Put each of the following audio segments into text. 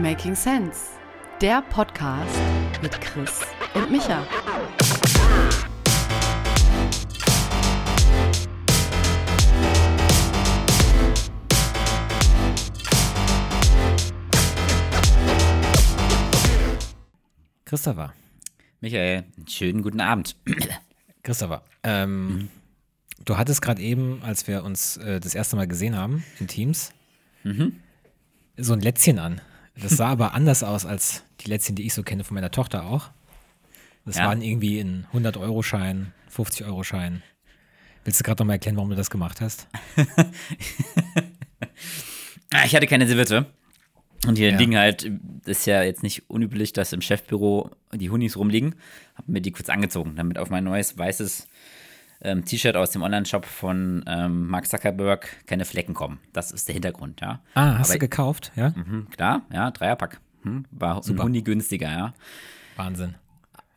Making Sense, der Podcast mit Chris und Micha. Christopher. Michael, einen schönen guten Abend. Christopher, ähm, du hattest gerade eben, als wir uns äh, das erste Mal gesehen haben in Teams, so ein Lätzchen an. Das sah aber anders aus als die Lätzchen, die ich so kenne von meiner Tochter auch. Das Ja. waren irgendwie ein 100-Euro-Schein, 50-Euro-Schein. Willst du gerade noch mal erklären, warum du das gemacht hast? Ah, Ich hatte keine Serviette. Und hier Ja. liegen halt, das ist ja jetzt nicht unüblich, dass im Chefbüro die Hunis rumliegen. Hab mir die kurz angezogen, damit auf mein neues weißes ähm, T-Shirt aus dem Online-Shop von ähm, Mark Zuckerberg keine Flecken kommen. Das ist der Hintergrund, ja. Ah, hast Aber- du gekauft? Ja? Mhm, klar, ja, Dreierpack. Hm, war ein Huni günstiger, ja. Wahnsinn.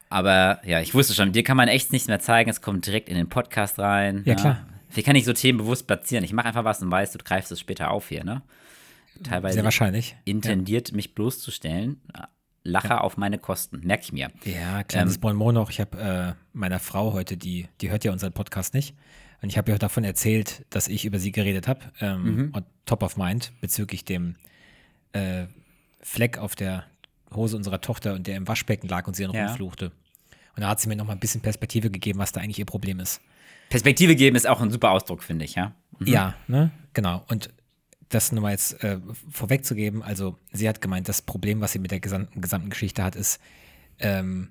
Aber ja, ich wusste schon, dir kann man echt nichts mehr zeigen. Es kommt direkt in den Podcast rein. Ja, klar. Wie kann ich so Themen bewusst platzieren? Ich mache einfach was und weiß, du greifst es später auf hier, ne? Teilweise Sehr wahrscheinlich. intendiert, mich bloßzustellen. Lache auf meine Kosten, merke ich mir. Ja, kleines Ähm, Bonbon noch. Ich habe äh, meiner Frau heute, die, die hört ja unseren Podcast nicht. Und ich habe ihr davon erzählt, dass ich über sie geredet habe. Ähm, Mhm. und top of mind bezüglich dem äh, Fleck auf der Hose unserer Tochter und der im Waschbecken lag und sie dann Ja. rumfluchte. Und da hat sie mir noch mal ein bisschen Perspektive gegeben, was da eigentlich ihr Problem ist. Perspektive geben ist auch ein super Ausdruck, finde ich, ja. Ja, ne? Genau. Und das nur mal jetzt äh, vorwegzugeben, also sie hat gemeint, das Problem, was sie mit der gesamten, gesamten Geschichte hat, ist ähm,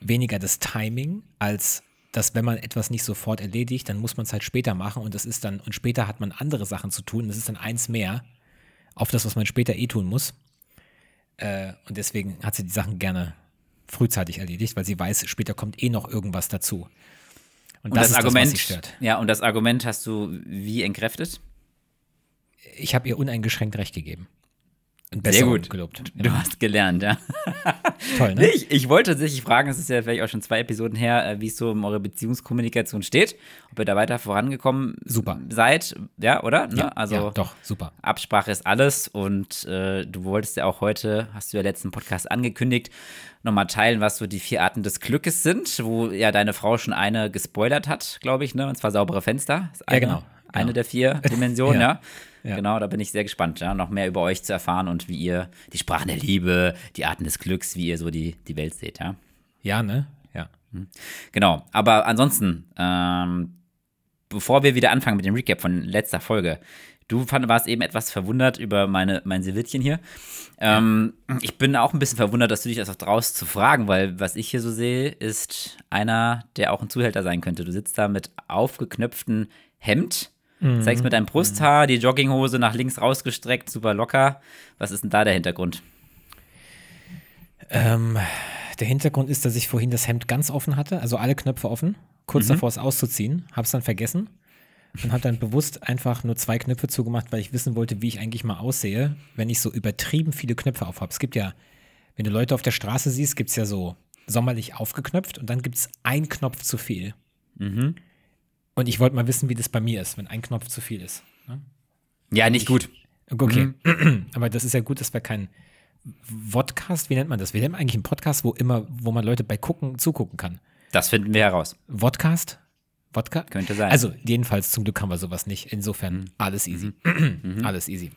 weniger das Timing, als dass wenn man etwas nicht sofort erledigt, dann muss man es halt später machen und das ist dann, und später hat man andere Sachen zu tun, das ist dann eins mehr auf das, was man später eh tun muss. Äh, und deswegen hat sie die Sachen gerne frühzeitig erledigt, weil sie weiß, später kommt eh noch irgendwas dazu. Und, Und das, ist Argument, das, sie stört. ja, und das Argument hast du wie entkräftet? Ich habe ihr uneingeschränkt recht gegeben. Sehr gut. gelobt. Du hast gelernt, ja. Toll, ne? ich, ich wollte tatsächlich fragen, es ist ja vielleicht auch schon zwei Episoden her, äh, wie es so um eure Beziehungskommunikation steht, ob ihr da weiter vorangekommen Super. seid, ja, oder? Ne? Ja, also ja, doch, super. Absprache ist alles und äh, du wolltest ja auch heute, hast du ja letzten Podcast angekündigt, nochmal teilen, was so die vier Arten des Glückes sind, wo ja deine Frau schon eine gespoilert hat, glaube ich, ne? Und zwar saubere Fenster. Ist eine, genau, Eine genau. der vier Dimensionen, Ja, ja. Genau, da bin ich sehr gespannt, ja, noch mehr über euch zu erfahren und wie ihr die Sprachen der Liebe, die Arten des Glücks, wie ihr so die, die Welt seht, ja. Ja, ne? Ja. Genau, aber ansonsten, ähm, bevor wir wieder anfangen mit dem Recap von letzter Folge, du fand, warst eben etwas verwundert über meine, mein Serviettchen hier. Ähm, Ich bin auch ein bisschen verwundert, dass du dich das draus zu fragen, weil was ich hier so sehe, ist einer, der auch ein Zuhälter sein könnte. Du sitzt da mit aufgeknöpftem Hemd, zeigst mit deinem Brusthaar, die Jogginghose nach links rausgestreckt, super locker. Was ist denn da der Hintergrund? Ähm, der Hintergrund ist, dass ich vorhin das Hemd ganz offen hatte, also alle Knöpfe offen, kurz davor es auszuziehen, hab's dann vergessen und habe dann bewusst einfach nur zwei Knöpfe zugemacht, weil ich wissen wollte, wie ich eigentlich mal aussehe, wenn ich so übertrieben viele Knöpfe auf habe. Es gibt ja, wenn du Leute auf der Straße siehst, gibt's ja so sommerlich aufgeknöpft und dann gibt's ein Knopf zu viel. Und ich wollte mal wissen, wie das bei mir ist, wenn ein Knopf zu viel ist. Ja, nicht gut. Okay, aber das ist ja gut, dass wir keinen Vodcast, wie nennt man das? Wir nennen eigentlich einen Podcast, wo immer, wo man Leute bei gucken, zugucken kann. Das finden wir heraus. Vodcast? Wodka? Könnte sein. Also, jedenfalls, zum Glück haben wir sowas nicht. Insofern, alles easy. alles easy.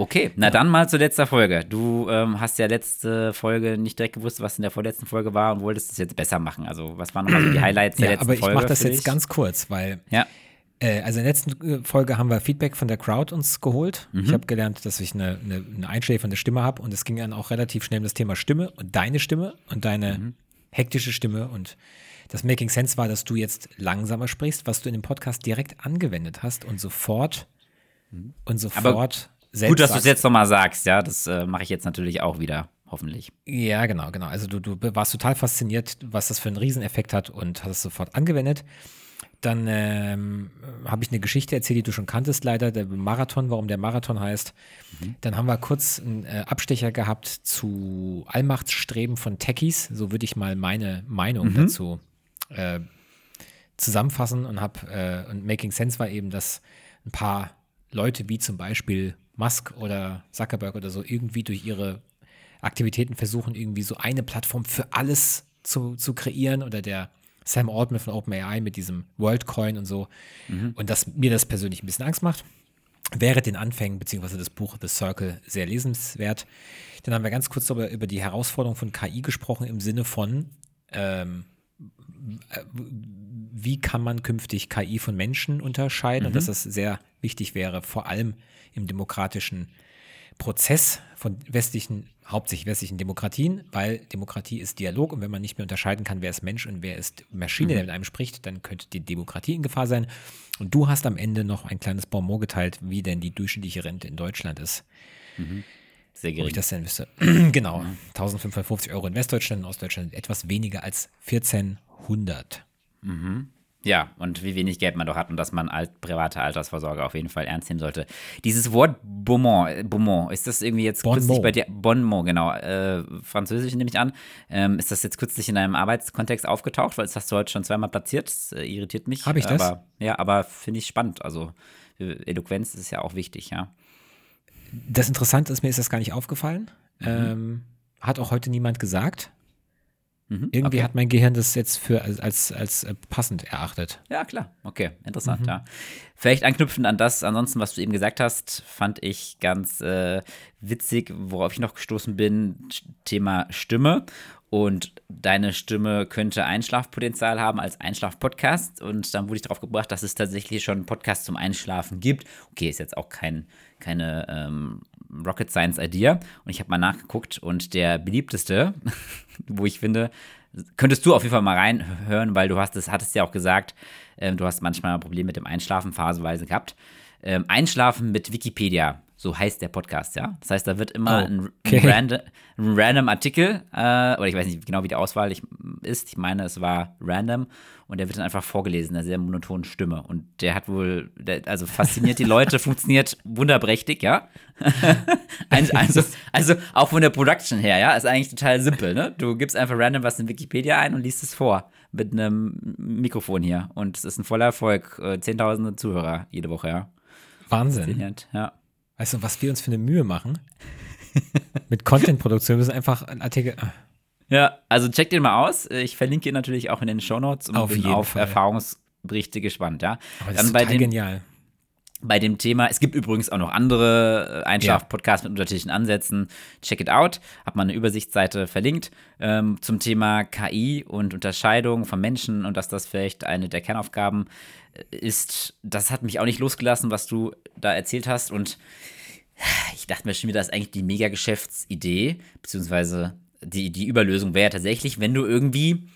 Okay, na dann mal zu letzter Folge. Du ähm, hast ja letzte Folge nicht direkt gewusst, was in der vorletzten Folge war und wolltest es jetzt besser machen. Also, was waren nochmal so die Highlights der Ja, letzten aber ich Folge? mache das jetzt ganz kurz, weil, Ja, äh, also in der letzten äh, Folge haben wir Feedback von der Crowd uns geholt. Mhm. Ich habe gelernt, dass ich eine, eine, eine einschläfernde Stimme habe und es ging dann auch relativ schnell um das Thema Stimme und deine Stimme und deine Mhm. hektische Stimme und das Making Sense war, dass du jetzt langsamer sprichst, was du in dem Podcast direkt angewendet hast und sofort und sofort selbst gut, dass du es jetzt nochmal sagst. Ja, das äh, mache ich jetzt natürlich auch wieder, hoffentlich. Ja, genau, genau. Also du, du warst total fasziniert, was das für einen Rieseneffekt hat und hast es sofort angewendet. Dann ähm, habe ich eine Geschichte erzählt, die du schon kanntest, leider, der Marathon, warum der Marathon heißt. Dann haben wir kurz einen äh, Abstecher gehabt zu Allmachtsstreben von Techies. So würde ich mal meine Meinung dazu äh, zusammenfassen und habe, äh, und Making Sense war eben, dass ein paar Leute wie zum Beispiel Musk oder Zuckerberg oder so irgendwie durch ihre Aktivitäten versuchen, irgendwie so eine Plattform für alles zu, zu kreieren oder der Sam Altman von OpenAI mit diesem WorldCoin und so. Mhm. Und dass mir das persönlich ein bisschen Angst macht. Wäre den Anfängen beziehungsweise das Buch The Circle sehr lesenswert. Dann haben wir ganz kurz darüber, über die Herausforderung von KI gesprochen im Sinne von, ähm, wie kann man künftig KI von Menschen unterscheiden mhm. und dass das sehr wichtig wäre, vor allem im demokratischen Prozess von westlichen, hauptsächlich westlichen Demokratien, weil Demokratie ist Dialog und wenn man nicht mehr unterscheiden kann, wer ist Mensch und wer ist Maschine, mhm. der mit einem spricht, dann könnte die Demokratie in Gefahr sein. Und du hast am Ende noch ein kleines Bonmot geteilt, wie denn die durchschnittliche Rente in Deutschland ist. Mhm. Sehr gering. Ob ich das denn wüsste. genau. 1550 Euro in Westdeutschland, in Ostdeutschland etwas weniger als 1400. Mhm. Ja, und wie wenig Geld man doch hat und dass man alt, private Altersvorsorge auf jeden Fall ernst nehmen sollte. Dieses Wort Beaumont, Beaumont ist das irgendwie jetzt bon kürzlich bei dir? Bonmot, genau. Äh, Französisch nehme ich an. Ähm, ist das jetzt kürzlich in einem Arbeitskontext aufgetaucht? Weil das hast du heute schon zweimal platziert. Das äh, irritiert mich. Habe ich das? Aber, ja, aber finde ich spannend. Also Eloquenz ist ja auch wichtig, ja. Das Interessante ist, mir ist das gar nicht aufgefallen. Mhm. Ähm, hat auch heute niemand gesagt. Mhm, Irgendwie okay. hat mein Gehirn das jetzt für als, als, als äh, passend erachtet. Ja, klar. Okay, interessant, mhm. ja. Vielleicht anknüpfend an das, ansonsten, was du eben gesagt hast, fand ich ganz äh, witzig, worauf ich noch gestoßen bin, Thema Stimme. Und deine Stimme könnte Einschlafpotenzial haben als Einschlafpodcast. Und dann wurde ich darauf gebracht, dass es tatsächlich schon einen Podcast zum Einschlafen gibt. Okay, ist jetzt auch kein, keine ähm, Rocket Science Idea. Und ich habe mal nachgeguckt und der beliebteste, wo ich finde, könntest du auf jeden Fall mal reinhören, weil du hast es, hattest ja auch gesagt, äh, du hast manchmal Probleme mit dem Einschlafen phasenweise gehabt. Ähm, Einschlafen mit Wikipedia so heißt der Podcast, ja. Das heißt, da wird immer oh, ein, ein, random, ein, random, Artikel, äh, oder ich weiß nicht genau, wie die Auswahl ist. Ich meine, es war random und der wird dann einfach vorgelesen, in einer sehr monotonen Stimme. Und der hat wohl, der, also fasziniert die Leute, funktioniert wunderprächtig, ja. also, also auch von der Production her, ja, ist eigentlich total simpel, ne? Du gibst einfach random was in Wikipedia ein und liest es vor mit einem Mikrofon hier. Und es ist ein voller Erfolg. Äh, Zehntausende Zuhörer jede Woche, ja. Wahnsinn. Ja. Weißt du, was wir uns für eine Mühe machen? Mit Content-Produktion müssen einfach ein Artikel. Ah. Ja, also check den mal aus. Ich verlinke ihn natürlich auch in den Shownotes und auf bin auf Fall. Erfahrungsberichte gespannt, ja. Aber das Dann ist total dem, genial. Bei dem Thema, es gibt übrigens auch noch andere äh, Einschlaf-Podcasts mit unterschiedlichen Ansätzen. Check it out. Hab mal eine Übersichtsseite verlinkt ähm, zum Thema KI und Unterscheidung von Menschen und dass das vielleicht eine der Kernaufgaben äh, ist. Das hat mich auch nicht losgelassen, was du da erzählt hast. Und ich dachte mir schon wieder, das ist eigentlich die Mega-Geschäftsidee, beziehungsweise die, die Überlösung wäre tatsächlich, wenn du irgendwie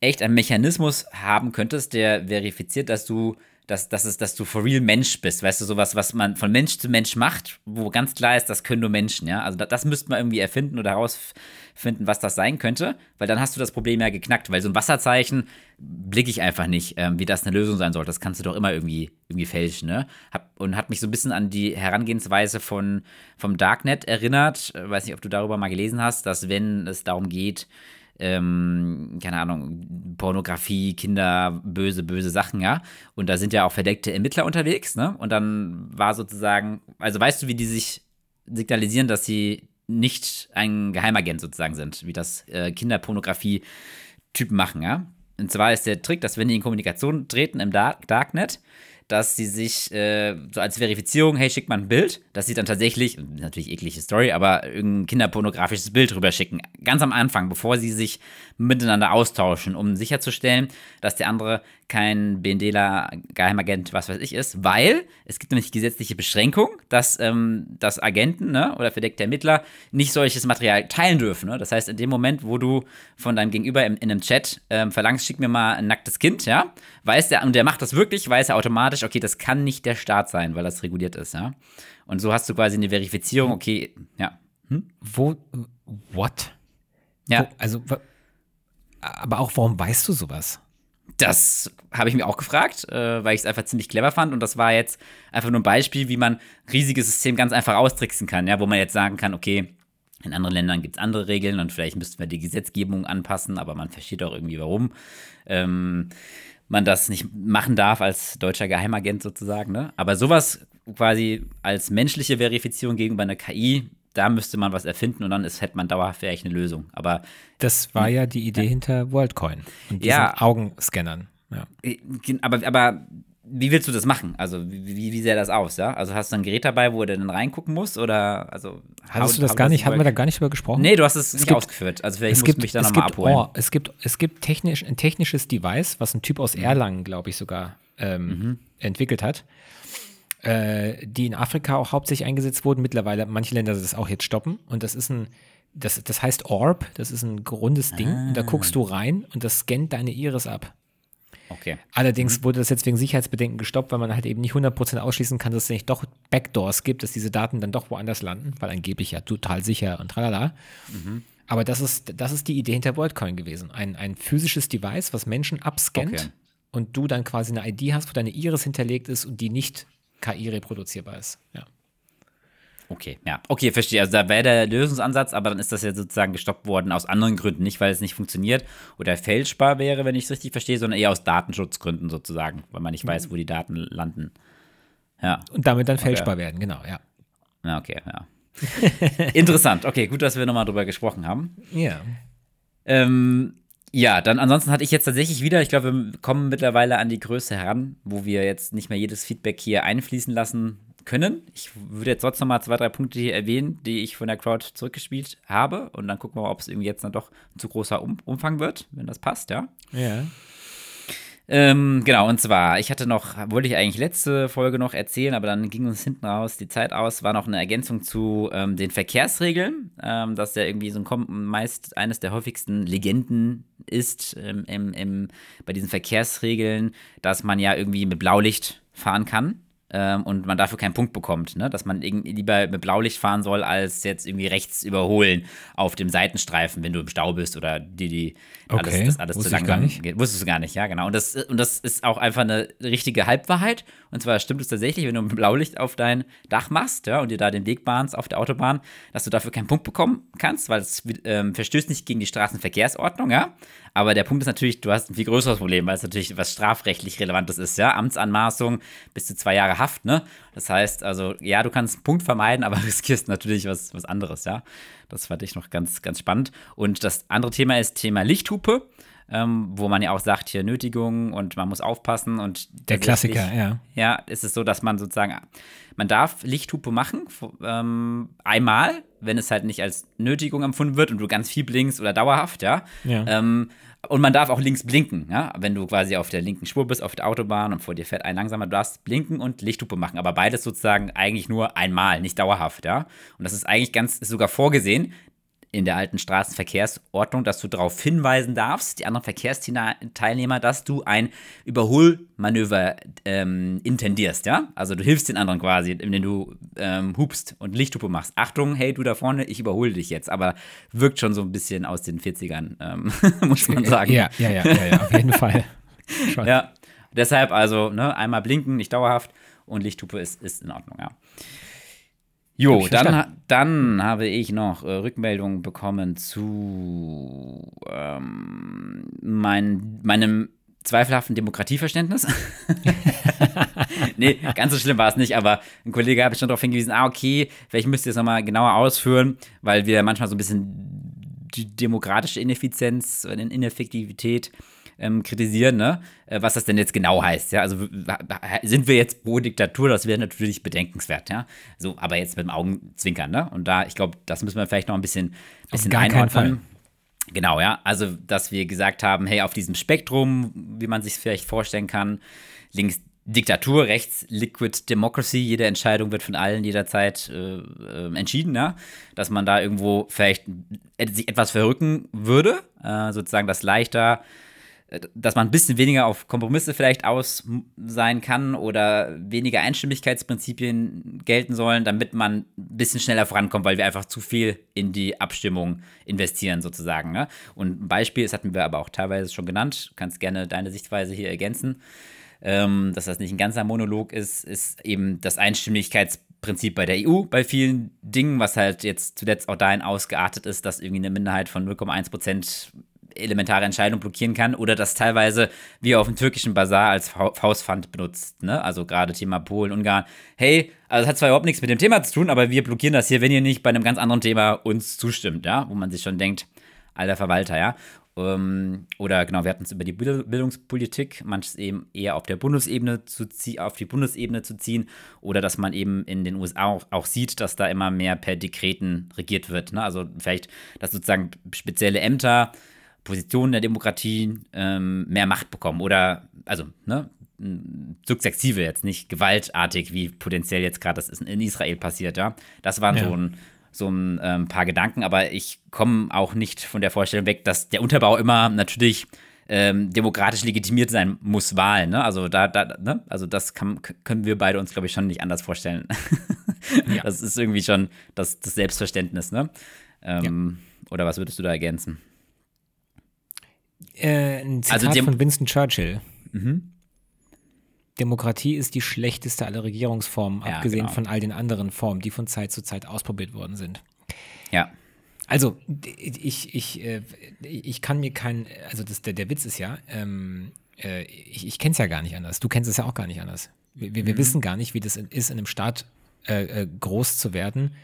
echt einen Mechanismus haben könntest, der verifiziert, dass du dass, dass, es, dass du for real Mensch bist, weißt du, sowas, was man von Mensch zu Mensch macht, wo ganz klar ist, das können nur Menschen, ja. Also das, das müsste man irgendwie erfinden oder herausfinden, was das sein könnte, weil dann hast du das Problem ja geknackt, weil so ein Wasserzeichen blicke ich einfach nicht, ähm, wie das eine Lösung sein soll. Das kannst du doch immer irgendwie, irgendwie fälschen, ne? Hab, und hat mich so ein bisschen an die Herangehensweise von, vom Darknet erinnert. Ich weiß nicht, ob du darüber mal gelesen hast, dass wenn es darum geht, ähm, keine Ahnung, Pornografie, Kinder, böse, böse Sachen, ja. Und da sind ja auch verdeckte Ermittler unterwegs, ne? Und dann war sozusagen, also weißt du, wie die sich signalisieren, dass sie nicht ein Geheimagent sozusagen sind, wie das äh, Kinderpornografie-Typen machen, ja. Und zwar ist der Trick, dass wenn die in Kommunikation treten im Dark Darknet, dass sie sich äh, so als Verifizierung, hey, schick mal ein Bild, dass sie dann tatsächlich, natürlich eklige Story, aber irgendein kinderpornografisches Bild rüberschicken. Ganz am Anfang, bevor sie sich miteinander austauschen, um sicherzustellen, dass der andere kein BNDler Geheimagent, was weiß ich ist, weil es gibt nämlich gesetzliche Beschränkung, dass, ähm, dass Agenten ne, oder verdeckte Ermittler nicht solches Material teilen dürfen. Ne? Das heißt, in dem Moment, wo du von deinem Gegenüber in, in einem Chat ähm, verlangst, schick mir mal ein nacktes Kind, ja, weiß der, und der macht das wirklich, weiß er automatisch, okay, das kann nicht der Staat sein, weil das reguliert ist, ja. Und so hast du quasi eine Verifizierung, okay, ja. Hm? Wo, what? Ja. Wo, also, aber auch, warum weißt du sowas? Das habe ich mir auch gefragt, äh, weil ich es einfach ziemlich clever fand. Und das war jetzt einfach nur ein Beispiel, wie man riesiges System ganz einfach austricksen kann, ja, wo man jetzt sagen kann, okay, in anderen Ländern gibt es andere Regeln und vielleicht müssten wir die Gesetzgebung anpassen, aber man versteht auch irgendwie warum. Ähm, man das nicht machen darf als deutscher Geheimagent sozusagen. Ne? Aber sowas quasi als menschliche Verifizierung gegenüber einer KI, da müsste man was erfinden und dann ist, hätte man dauerhaft vielleicht eine Lösung. Aber das war ja die Idee ja. hinter WorldCoin und diesen ja. Augenscannern. Ja. Äh, aber, aber wie willst du das machen? Also, wie, wie sähe das aus, ja? Also, hast du ein Gerät dabei, wo du dann reingucken musst? Oder, also. Hattest du das gar nicht, haben wir da gar nicht drüber gesprochen? Nee, du hast es, es nicht gibt, ausgeführt. Also, vielleicht musst du mich da nochmal abholen. Oh, es gibt, es gibt technisch, ein technisches Device, was ein Typ aus mhm. Erlangen, glaube ich, sogar ähm, mhm. entwickelt hat, äh, die in Afrika auch hauptsächlich eingesetzt wurden. Mittlerweile, manche Länder das auch jetzt stoppen. Und das ist ein, das, das heißt Orb, das ist ein rundes Ding. Ah. Und da guckst du rein und das scannt deine Iris ab. Okay. Allerdings mhm. wurde das jetzt wegen Sicherheitsbedenken gestoppt, weil man halt eben nicht 100% ausschließen kann, dass es nicht doch Backdoors gibt, dass diese Daten dann doch woanders landen, weil angeblich ja total sicher und tralala. Mhm. Aber das ist, das ist die Idee hinter WorldCoin gewesen. Ein, ein physisches Device, was Menschen abscannt okay. und du dann quasi eine ID hast, wo deine Iris hinterlegt ist und die nicht KI reproduzierbar ist. Ja. Okay, ja. Okay, verstehe. Also da wäre der Lösungsansatz, aber dann ist das ja sozusagen gestoppt worden aus anderen Gründen. Nicht, weil es nicht funktioniert oder fälschbar wäre, wenn ich es richtig verstehe, sondern eher aus Datenschutzgründen sozusagen, weil man nicht weiß, wo die Daten landen. Ja. Und damit dann fälschbar okay. werden, genau, ja. Ja, okay, ja. Interessant. Okay, gut, dass wir nochmal drüber gesprochen haben. Ja. Ähm, ja, dann ansonsten hatte ich jetzt tatsächlich wieder, ich glaube, wir kommen mittlerweile an die Größe heran, wo wir jetzt nicht mehr jedes Feedback hier einfließen lassen können. Ich würde jetzt trotzdem mal zwei, drei Punkte hier erwähnen, die ich von der Crowd zurückgespielt habe. Und dann gucken wir mal, ob es irgendwie jetzt dann doch ein zu großer um Umfang wird, wenn das passt, ja. Ja. Ähm, genau, und zwar, ich hatte noch, wollte ich eigentlich letzte Folge noch erzählen, aber dann ging uns hinten raus die Zeit aus, war noch eine Ergänzung zu ähm, den Verkehrsregeln, ähm, dass ja irgendwie so ein meist eines der häufigsten Legenden ist ähm, im, im, bei diesen Verkehrsregeln, dass man ja irgendwie mit Blaulicht fahren kann ähm, und man dafür keinen Punkt bekommt, ne? dass man lieber mit Blaulicht fahren soll, als jetzt irgendwie rechts überholen auf dem Seitenstreifen, wenn du im Stau bist oder die, die alles, okay. das alles zu langsam geht. Wusstest du gar nicht, ja, genau. Und das, und das ist auch einfach eine richtige Halbwahrheit. Und zwar stimmt es tatsächlich, wenn du ein Blaulicht auf dein Dach machst, ja, und dir da den Weg bahnst auf der Autobahn, dass du dafür keinen Punkt bekommen kannst, weil es ähm, verstößt nicht gegen die Straßenverkehrsordnung, ja. Aber der Punkt ist natürlich, du hast ein viel größeres Problem, weil es natürlich was strafrechtlich Relevantes ist, ja. Amtsanmaßung bis zu zwei Jahre Haft, ne? Das heißt, also, ja, du kannst einen Punkt vermeiden, aber riskierst natürlich was, was anderes, ja. Das fand ich noch ganz, ganz spannend. Und das andere Thema ist Thema Lichthupe. Ähm, wo man ja auch sagt, hier Nötigung und man muss aufpassen und der Klassiker, ja. Ja, ist es so, dass man sozusagen, man darf Lichthupe machen, ähm, einmal, wenn es halt nicht als Nötigung empfunden wird und du ganz viel blinkst oder dauerhaft, ja. ja. Ähm, und man darf auch links blinken, ja? wenn du quasi auf der linken Spur bist, auf der Autobahn und vor dir fährt ein langsamer, du darfst blinken und Lichthupe machen, aber beides sozusagen eigentlich nur einmal, nicht dauerhaft, ja. Und das ist eigentlich ganz, ist sogar vorgesehen, in der alten Straßenverkehrsordnung, dass du darauf hinweisen darfst, die anderen Verkehrsteilnehmer, dass du ein Überholmanöver ähm, intendierst, ja? Also du hilfst den anderen quasi, indem du ähm, hupst und Lichthupe machst. Achtung, hey, du da vorne, ich überhole dich jetzt. Aber wirkt schon so ein bisschen aus den 40ern, ähm, muss man sagen. Ja, ja, ja, ja, ja auf jeden Fall. Schon. Ja, deshalb also ne, einmal blinken, nicht dauerhaft und Lichthupe ist, ist in Ordnung, ja. Jo, dann, dann habe ich noch äh, Rückmeldungen bekommen zu ähm, mein, meinem zweifelhaften Demokratieverständnis. nee, ganz so schlimm war es nicht, aber ein Kollege habe ich schon darauf hingewiesen, ah, okay, vielleicht müsst ihr es nochmal genauer ausführen, weil wir manchmal so ein bisschen die demokratische Ineffizienz oder Ineffektivität ähm, kritisieren, ne? Äh, was das denn jetzt genau heißt. Ja? Also sind wir jetzt pro Diktatur, das wäre natürlich bedenkenswert, ja. So, aber jetzt mit dem Augenzwinkern, ne? Und da, ich glaube, das müssen wir vielleicht noch ein bisschen, bisschen einordnen. Genau, ja. Also, dass wir gesagt haben, hey, auf diesem Spektrum, wie man sich vielleicht vorstellen kann, links Diktatur, rechts Liquid Democracy, jede Entscheidung wird von allen jederzeit äh, äh, entschieden, ja? dass man da irgendwo vielleicht sich etwas verrücken würde, äh, sozusagen das leichter dass man ein bisschen weniger auf Kompromisse vielleicht aus sein kann oder weniger Einstimmigkeitsprinzipien gelten sollen, damit man ein bisschen schneller vorankommt, weil wir einfach zu viel in die Abstimmung investieren sozusagen. Ne? Und ein Beispiel, das hatten wir aber auch teilweise schon genannt, kannst gerne deine Sichtweise hier ergänzen, ähm, dass das nicht ein ganzer Monolog ist, ist eben das Einstimmigkeitsprinzip bei der EU bei vielen Dingen, was halt jetzt zuletzt auch dahin ausgeartet ist, dass irgendwie eine Minderheit von 0,1 Prozent elementare Entscheidungen blockieren kann oder das teilweise wie auf dem türkischen Bazar als Faustpfand benutzt. Ne? Also gerade Thema Polen, Ungarn. Hey, also das hat zwar überhaupt nichts mit dem Thema zu tun, aber wir blockieren das hier, wenn ihr nicht bei einem ganz anderen Thema uns zustimmt, ja, wo man sich schon denkt, alter Verwalter, ja. Ähm, oder genau, wir hatten es über die Bildungspolitik, manches eben eher auf der Bundesebene zu auf die Bundesebene zu ziehen, oder dass man eben in den USA auch, auch sieht, dass da immer mehr per Dekreten regiert wird. Ne? Also vielleicht, dass sozusagen spezielle Ämter, Positionen der Demokratie ähm, mehr Macht bekommen oder also ne, sukzessive jetzt nicht gewaltartig, wie potenziell jetzt gerade das in Israel passiert, ja. Das waren ja. so ein so ein ähm, paar Gedanken, aber ich komme auch nicht von der Vorstellung weg, dass der Unterbau immer natürlich ähm, demokratisch legitimiert sein muss, Wahlen. Ne? Also da, da ne? also das kann, können wir beide uns, glaube ich, schon nicht anders vorstellen. ja. Das ist irgendwie schon das, das Selbstverständnis, ne? Ähm, ja. Oder was würdest du da ergänzen? Äh, ein Zitat also von Winston Churchill. Mhm. Demokratie ist die schlechteste aller Regierungsformen, ja, abgesehen genau. von all den anderen Formen, die von Zeit zu Zeit ausprobiert worden sind. Ja. Also, ich, ich, äh, ich kann mir keinen, also das, der, der Witz ist ja, ähm, äh, ich, ich kenne es ja gar nicht anders. Du kennst es ja auch gar nicht anders. Wir, wir, mhm. wissen gar nicht, wie das ist, in einem Staat äh, groß zu werden,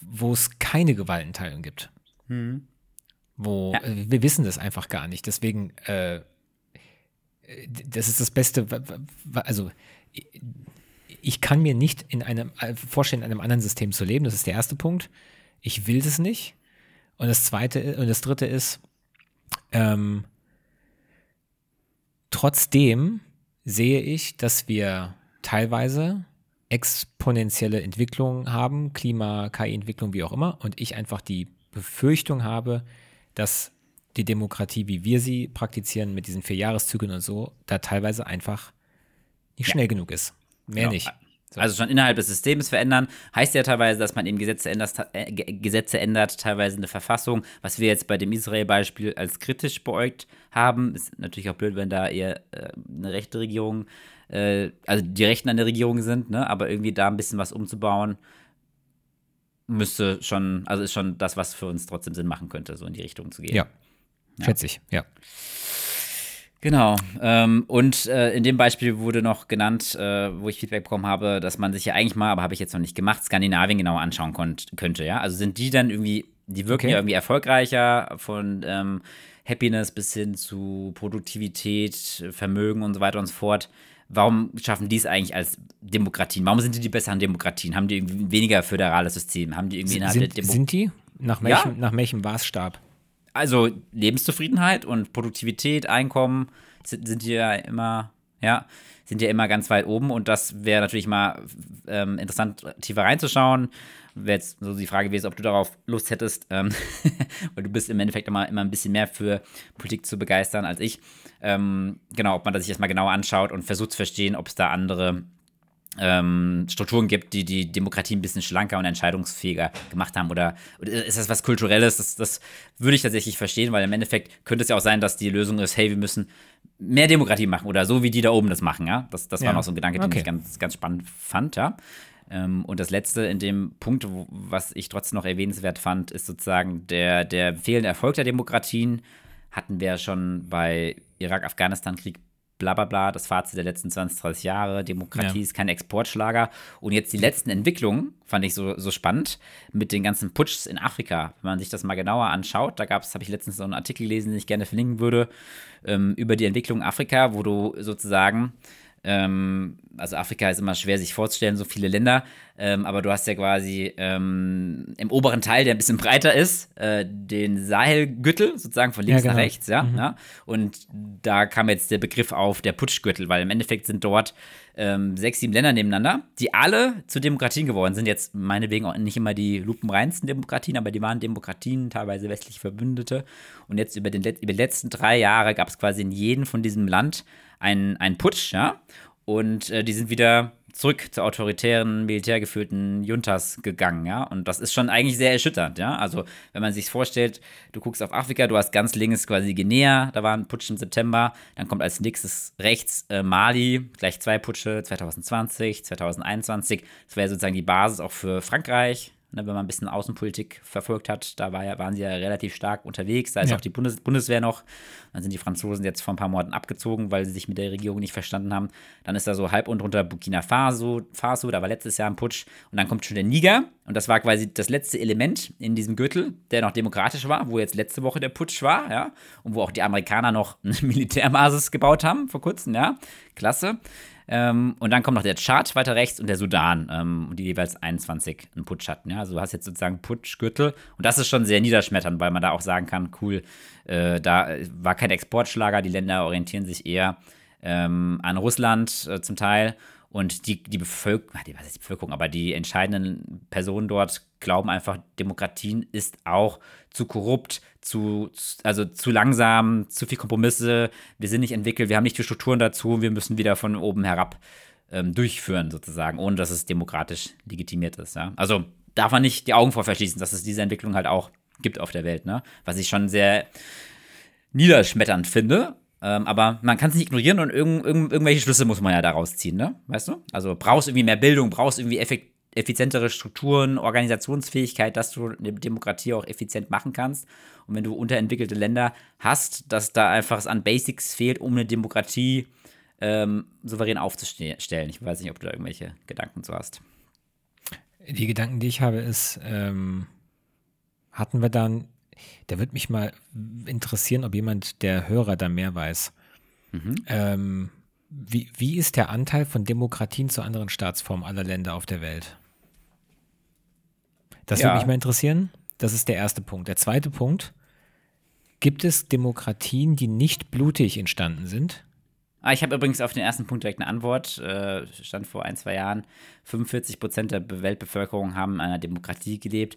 wo es keine Gewaltenteilung gibt. Mhm. Wo ja. Äh, wir wissen das einfach gar nicht. Deswegen äh, das ist das Beste, also ich kann mir nicht in einem äh, vorstellen, in einem anderen System zu leben. Das ist der erste Punkt. Ich will das nicht. Und das zweite und das dritte ist, ähm, trotzdem sehe ich, dass wir teilweise exponentielle Entwicklungen haben, Klima, KI-Entwicklung, wie auch immer, und ich einfach die Befürchtung habe, dass die Demokratie, wie wir sie praktizieren, mit diesen vier Jahreszyklen und so, da teilweise einfach nicht ja. schnell genug ist. Mehr genau. nicht. So. Also schon innerhalb des Systems verändern, heißt ja teilweise, dass man eben Gesetze ändert, äh, Gesetze ändert, teilweise eine Verfassung, was wir jetzt bei dem Israel-Beispiel als kritisch beäugt haben. Ist natürlich auch blöd, wenn da eher äh, eine rechte Regierung, äh, also die Rechten an der Regierung sind, ne? aber irgendwie da ein bisschen was umzubauen, müsste schon, also ist schon das, was für uns trotzdem Sinn machen könnte, so in die Richtung zu gehen. Ja, Schätze ich, ja. Genau. Ähm, und äh, in dem Beispiel wurde noch genannt, äh, wo ich Feedback bekommen habe, dass man sich ja eigentlich mal, aber habe ich jetzt noch nicht gemacht, Skandinavien genauer anschauen könnte, ja. Also sind die dann irgendwie, die wirken okay. ja irgendwie erfolgreicher von ähm, Happiness bis hin zu Produktivität, Vermögen und so weiter und so fort. Warum schaffen die es eigentlich als Demokratien? Warum sind die die besseren Demokratien? Haben die irgendwie weniger föderales System? Haben die irgendwie innerhalb sind, der Demo Sind die? Nach welchem, ja? nach welchem Maßstab? also Lebenszufriedenheit und Produktivität, Einkommen sind, sind ja immer, ja, sind ja immer ganz weit oben und das wäre natürlich mal ähm, interessant, tiefer reinzuschauen. Wäre jetzt so die Frage gewesen, ob du darauf Lust hättest, ähm, weil du bist im Endeffekt immer, immer ein bisschen mehr für Politik zu begeistern als ich. Ähm, genau, ob man das sich erstmal genauer anschaut und versucht zu verstehen, ob es da andere ähm, Strukturen gibt, die die Demokratie ein bisschen schlanker und entscheidungsfähiger gemacht haben? Oder, oder ist das was Kulturelles? Das, das würde ich tatsächlich verstehen, weil im Endeffekt könnte es ja auch sein, dass die Lösung ist, hey, wir müssen mehr Demokratie machen oder so, wie die da oben das machen, ja. Das, das ja. war noch so ein Gedanke, den okay. ich ganz, ganz spannend fand, ja. Ähm, und das letzte in dem Punkt, was ich trotzdem noch erwähnenswert fand, ist sozusagen der, der fehlende Erfolg der Demokratien. Hatten wir ja schon bei Irak-Afghanistan-Krieg bla bla bla, das Fazit der letzten 20, 30 Jahre, Demokratie ja. ist kein Exportschlager. Und jetzt die letzten Entwicklungen fand ich so, so spannend mit den ganzen Putschs in Afrika. Wenn man sich das mal genauer anschaut, da gab es, habe ich letztens so einen Artikel gelesen, den ich gerne verlinken würde, ähm, über die Entwicklung Afrika, wo du sozusagen ähm, also Afrika ist immer schwer sich vorzustellen, so viele Länder, ähm, aber du hast ja quasi ähm, im oberen Teil, der ein bisschen breiter ist, äh, den Sahelgürtel, sozusagen von links ja, genau. nach rechts, ja, mhm. ja, Und da kam jetzt der Begriff auf, der Putschgürtel, weil im Endeffekt sind dort ähm, sechs, sieben Länder nebeneinander, die alle zu Demokratien geworden sind. Jetzt meinetwegen auch nicht immer die lupenreinsten Demokratien, aber die waren Demokratien, teilweise westliche Verbündete. Und jetzt über, den, über die letzten drei Jahre gab es quasi in jedem von diesem Land einen, einen Putsch, ja. Und äh, die sind wieder zurück zu autoritären, militärgeführten Juntas gegangen, ja. Und das ist schon eigentlich sehr erschütternd, ja. Also, wenn man sich vorstellt, du guckst auf Afrika, du hast ganz links quasi Guinea, da war ein Putsch im September, dann kommt als nächstes rechts äh, Mali, gleich zwei Putsche, 2020, 2021. Das wäre sozusagen die Basis auch für Frankreich, ne, wenn man ein bisschen Außenpolitik verfolgt hat. Da war ja, waren sie ja relativ stark unterwegs. Da ist Ja. auch die Bundes Bundeswehr noch. Dann sind die Franzosen jetzt vor ein paar Monaten abgezogen, weil sie sich mit der Regierung nicht verstanden haben. Dann ist da so halb und drunter Burkina Faso, Faso, da war letztes Jahr ein Putsch. Und dann kommt schon der Niger. Und das war quasi das letzte Element in diesem Gürtel, der noch demokratisch war, wo jetzt letzte Woche der Putsch war, ja. Und wo auch die Amerikaner noch eine Militärbasis gebaut haben vor kurzem, ja. Klasse. Ähm, und dann kommt noch der Tschad weiter rechts und der Sudan, ähm, die jeweils 21 einen Putsch hatten. Ja? Also du hast jetzt sozusagen Putschgürtel. Und das ist schon sehr niederschmetternd, weil man da auch sagen kann, cool, äh, da war kein Exportschlager, die Länder orientieren sich eher ähm, an Russland äh, zum Teil. Und die, die Bevölkerung, die, was ist die Bevölkerung, aber die entscheidenden Personen dort glauben einfach, Demokratien ist auch zu korrupt, zu, zu- also zu langsam, zu viel Kompromisse, wir sind nicht entwickelt, wir haben nicht die Strukturen dazu, wir müssen wieder von oben herab ähm, durchführen, sozusagen, ohne dass es demokratisch legitimiert ist. Ja? Also darf man nicht die Augen vor verschließen, dass es diese Entwicklung halt auch gibt auf der Welt, ne? Was ich schon sehr niederschmetternd finde. Ähm, aber man kann es nicht ignorieren und irgend, irgend, irgendwelche Schlüsse muss man ja daraus ziehen, ne? Weißt du? Also brauchst irgendwie mehr Bildung, brauchst irgendwie effekt, effizientere Strukturen, Organisationsfähigkeit, dass du eine Demokratie auch effizient machen kannst. Und wenn du unterentwickelte Länder hast, dass da einfach es an Basics fehlt, um eine Demokratie ähm, souverän aufzustellen. Ich weiß nicht, ob du da irgendwelche Gedanken zu hast. Die Gedanken, die ich habe, ist, ähm, hatten wir dann, da würde mich mal interessieren, ob jemand der Hörer da mehr weiß. Ähm, wie, wie ist der Anteil von Demokratien zu anderen Staatsformen aller Länder auf der Welt? Das Ja. würde mich mal interessieren. Das ist der erste Punkt. Der zweite Punkt, gibt es Demokratien, die nicht blutig entstanden sind? Ah, ich habe übrigens auf den ersten Punkt direkt eine Antwort. Äh, stand vor ein, zwei Jahren. 45 Prozent der Be- Weltbevölkerung haben in einer Demokratie gelebt,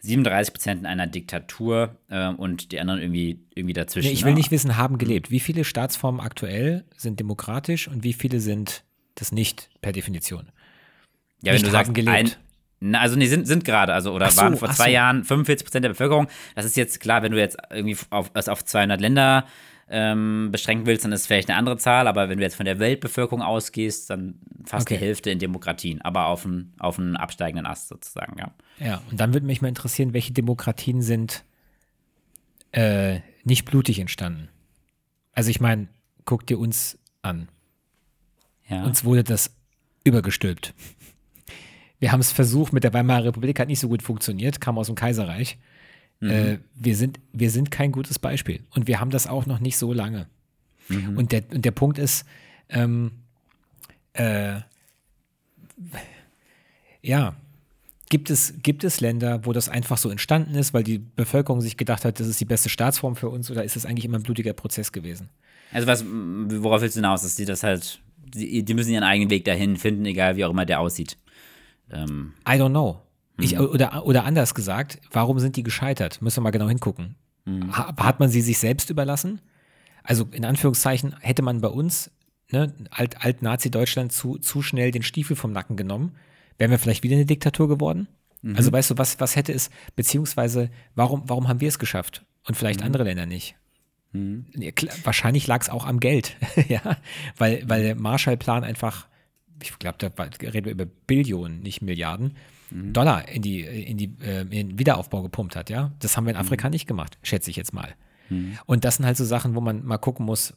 37 Prozent in einer Diktatur äh, und die anderen irgendwie, irgendwie dazwischen. Nee, ich will ne? nicht wissen, haben gelebt. Wie viele Staatsformen aktuell sind demokratisch und wie viele sind das nicht per Definition? ja, wenn nicht du sagst, gelebt. ein, na, also nee, sind, sind gerade, also oder so, waren vor zwei so. Jahren 45 Prozent der Bevölkerung. Das ist jetzt klar, wenn du jetzt irgendwie auf, auf 200 Länder ähm, beschränken willst, dann ist es vielleicht eine andere Zahl, aber wenn du jetzt von der Weltbevölkerung ausgehst, dann fast Okay. die Hälfte in Demokratien, aber auf einen auf einen absteigenden Ast sozusagen, ja. Ja, und dann würde mich mal interessieren, welche Demokratien sind äh, nicht blutig entstanden. Also ich meine, guck dir uns an. ja. Uns wurde das übergestülpt. Wir haben es versucht mit der Weimarer Republik, hat nicht so gut funktioniert, kam aus dem Kaiserreich. Äh, wir, sind, wir sind kein gutes Beispiel. Und wir haben das auch noch nicht so lange. Und, der, und der Punkt ist, ähm, äh, ja, gibt es, gibt es Länder, wo das einfach so entstanden ist, weil die Bevölkerung sich gedacht hat, das ist die beste Staatsform für uns, oder ist es eigentlich immer ein blutiger Prozess gewesen? Also was, worauf willst du hinaus, dass die das halt, die, die müssen ihren eigenen Weg dahin finden, egal wie auch immer der aussieht. Ähm, I don't know. Ich, oder, oder anders gesagt, warum sind die gescheitert? Müssen wir mal genau hingucken. Ha, hat man sie sich selbst überlassen? Also in Anführungszeichen hätte man bei uns, ne, alt, alt Nazi-Deutschland, zu, zu schnell den Stiefel vom Nacken genommen, wären wir vielleicht wieder eine Diktatur geworden? Also weißt du, was, was hätte es, beziehungsweise warum, warum haben wir es geschafft und vielleicht andere Länder nicht? Ja, klar, wahrscheinlich lag es auch am Geld, ja, weil, weil der Marshallplan einfach, ich glaube, da reden wir über Billionen, nicht Milliarden, Dollar in die, in die äh, in den Wiederaufbau gepumpt hat, ja. Das haben wir in Afrika nicht gemacht, schätze ich jetzt mal. Und das sind halt so Sachen, wo man mal gucken muss,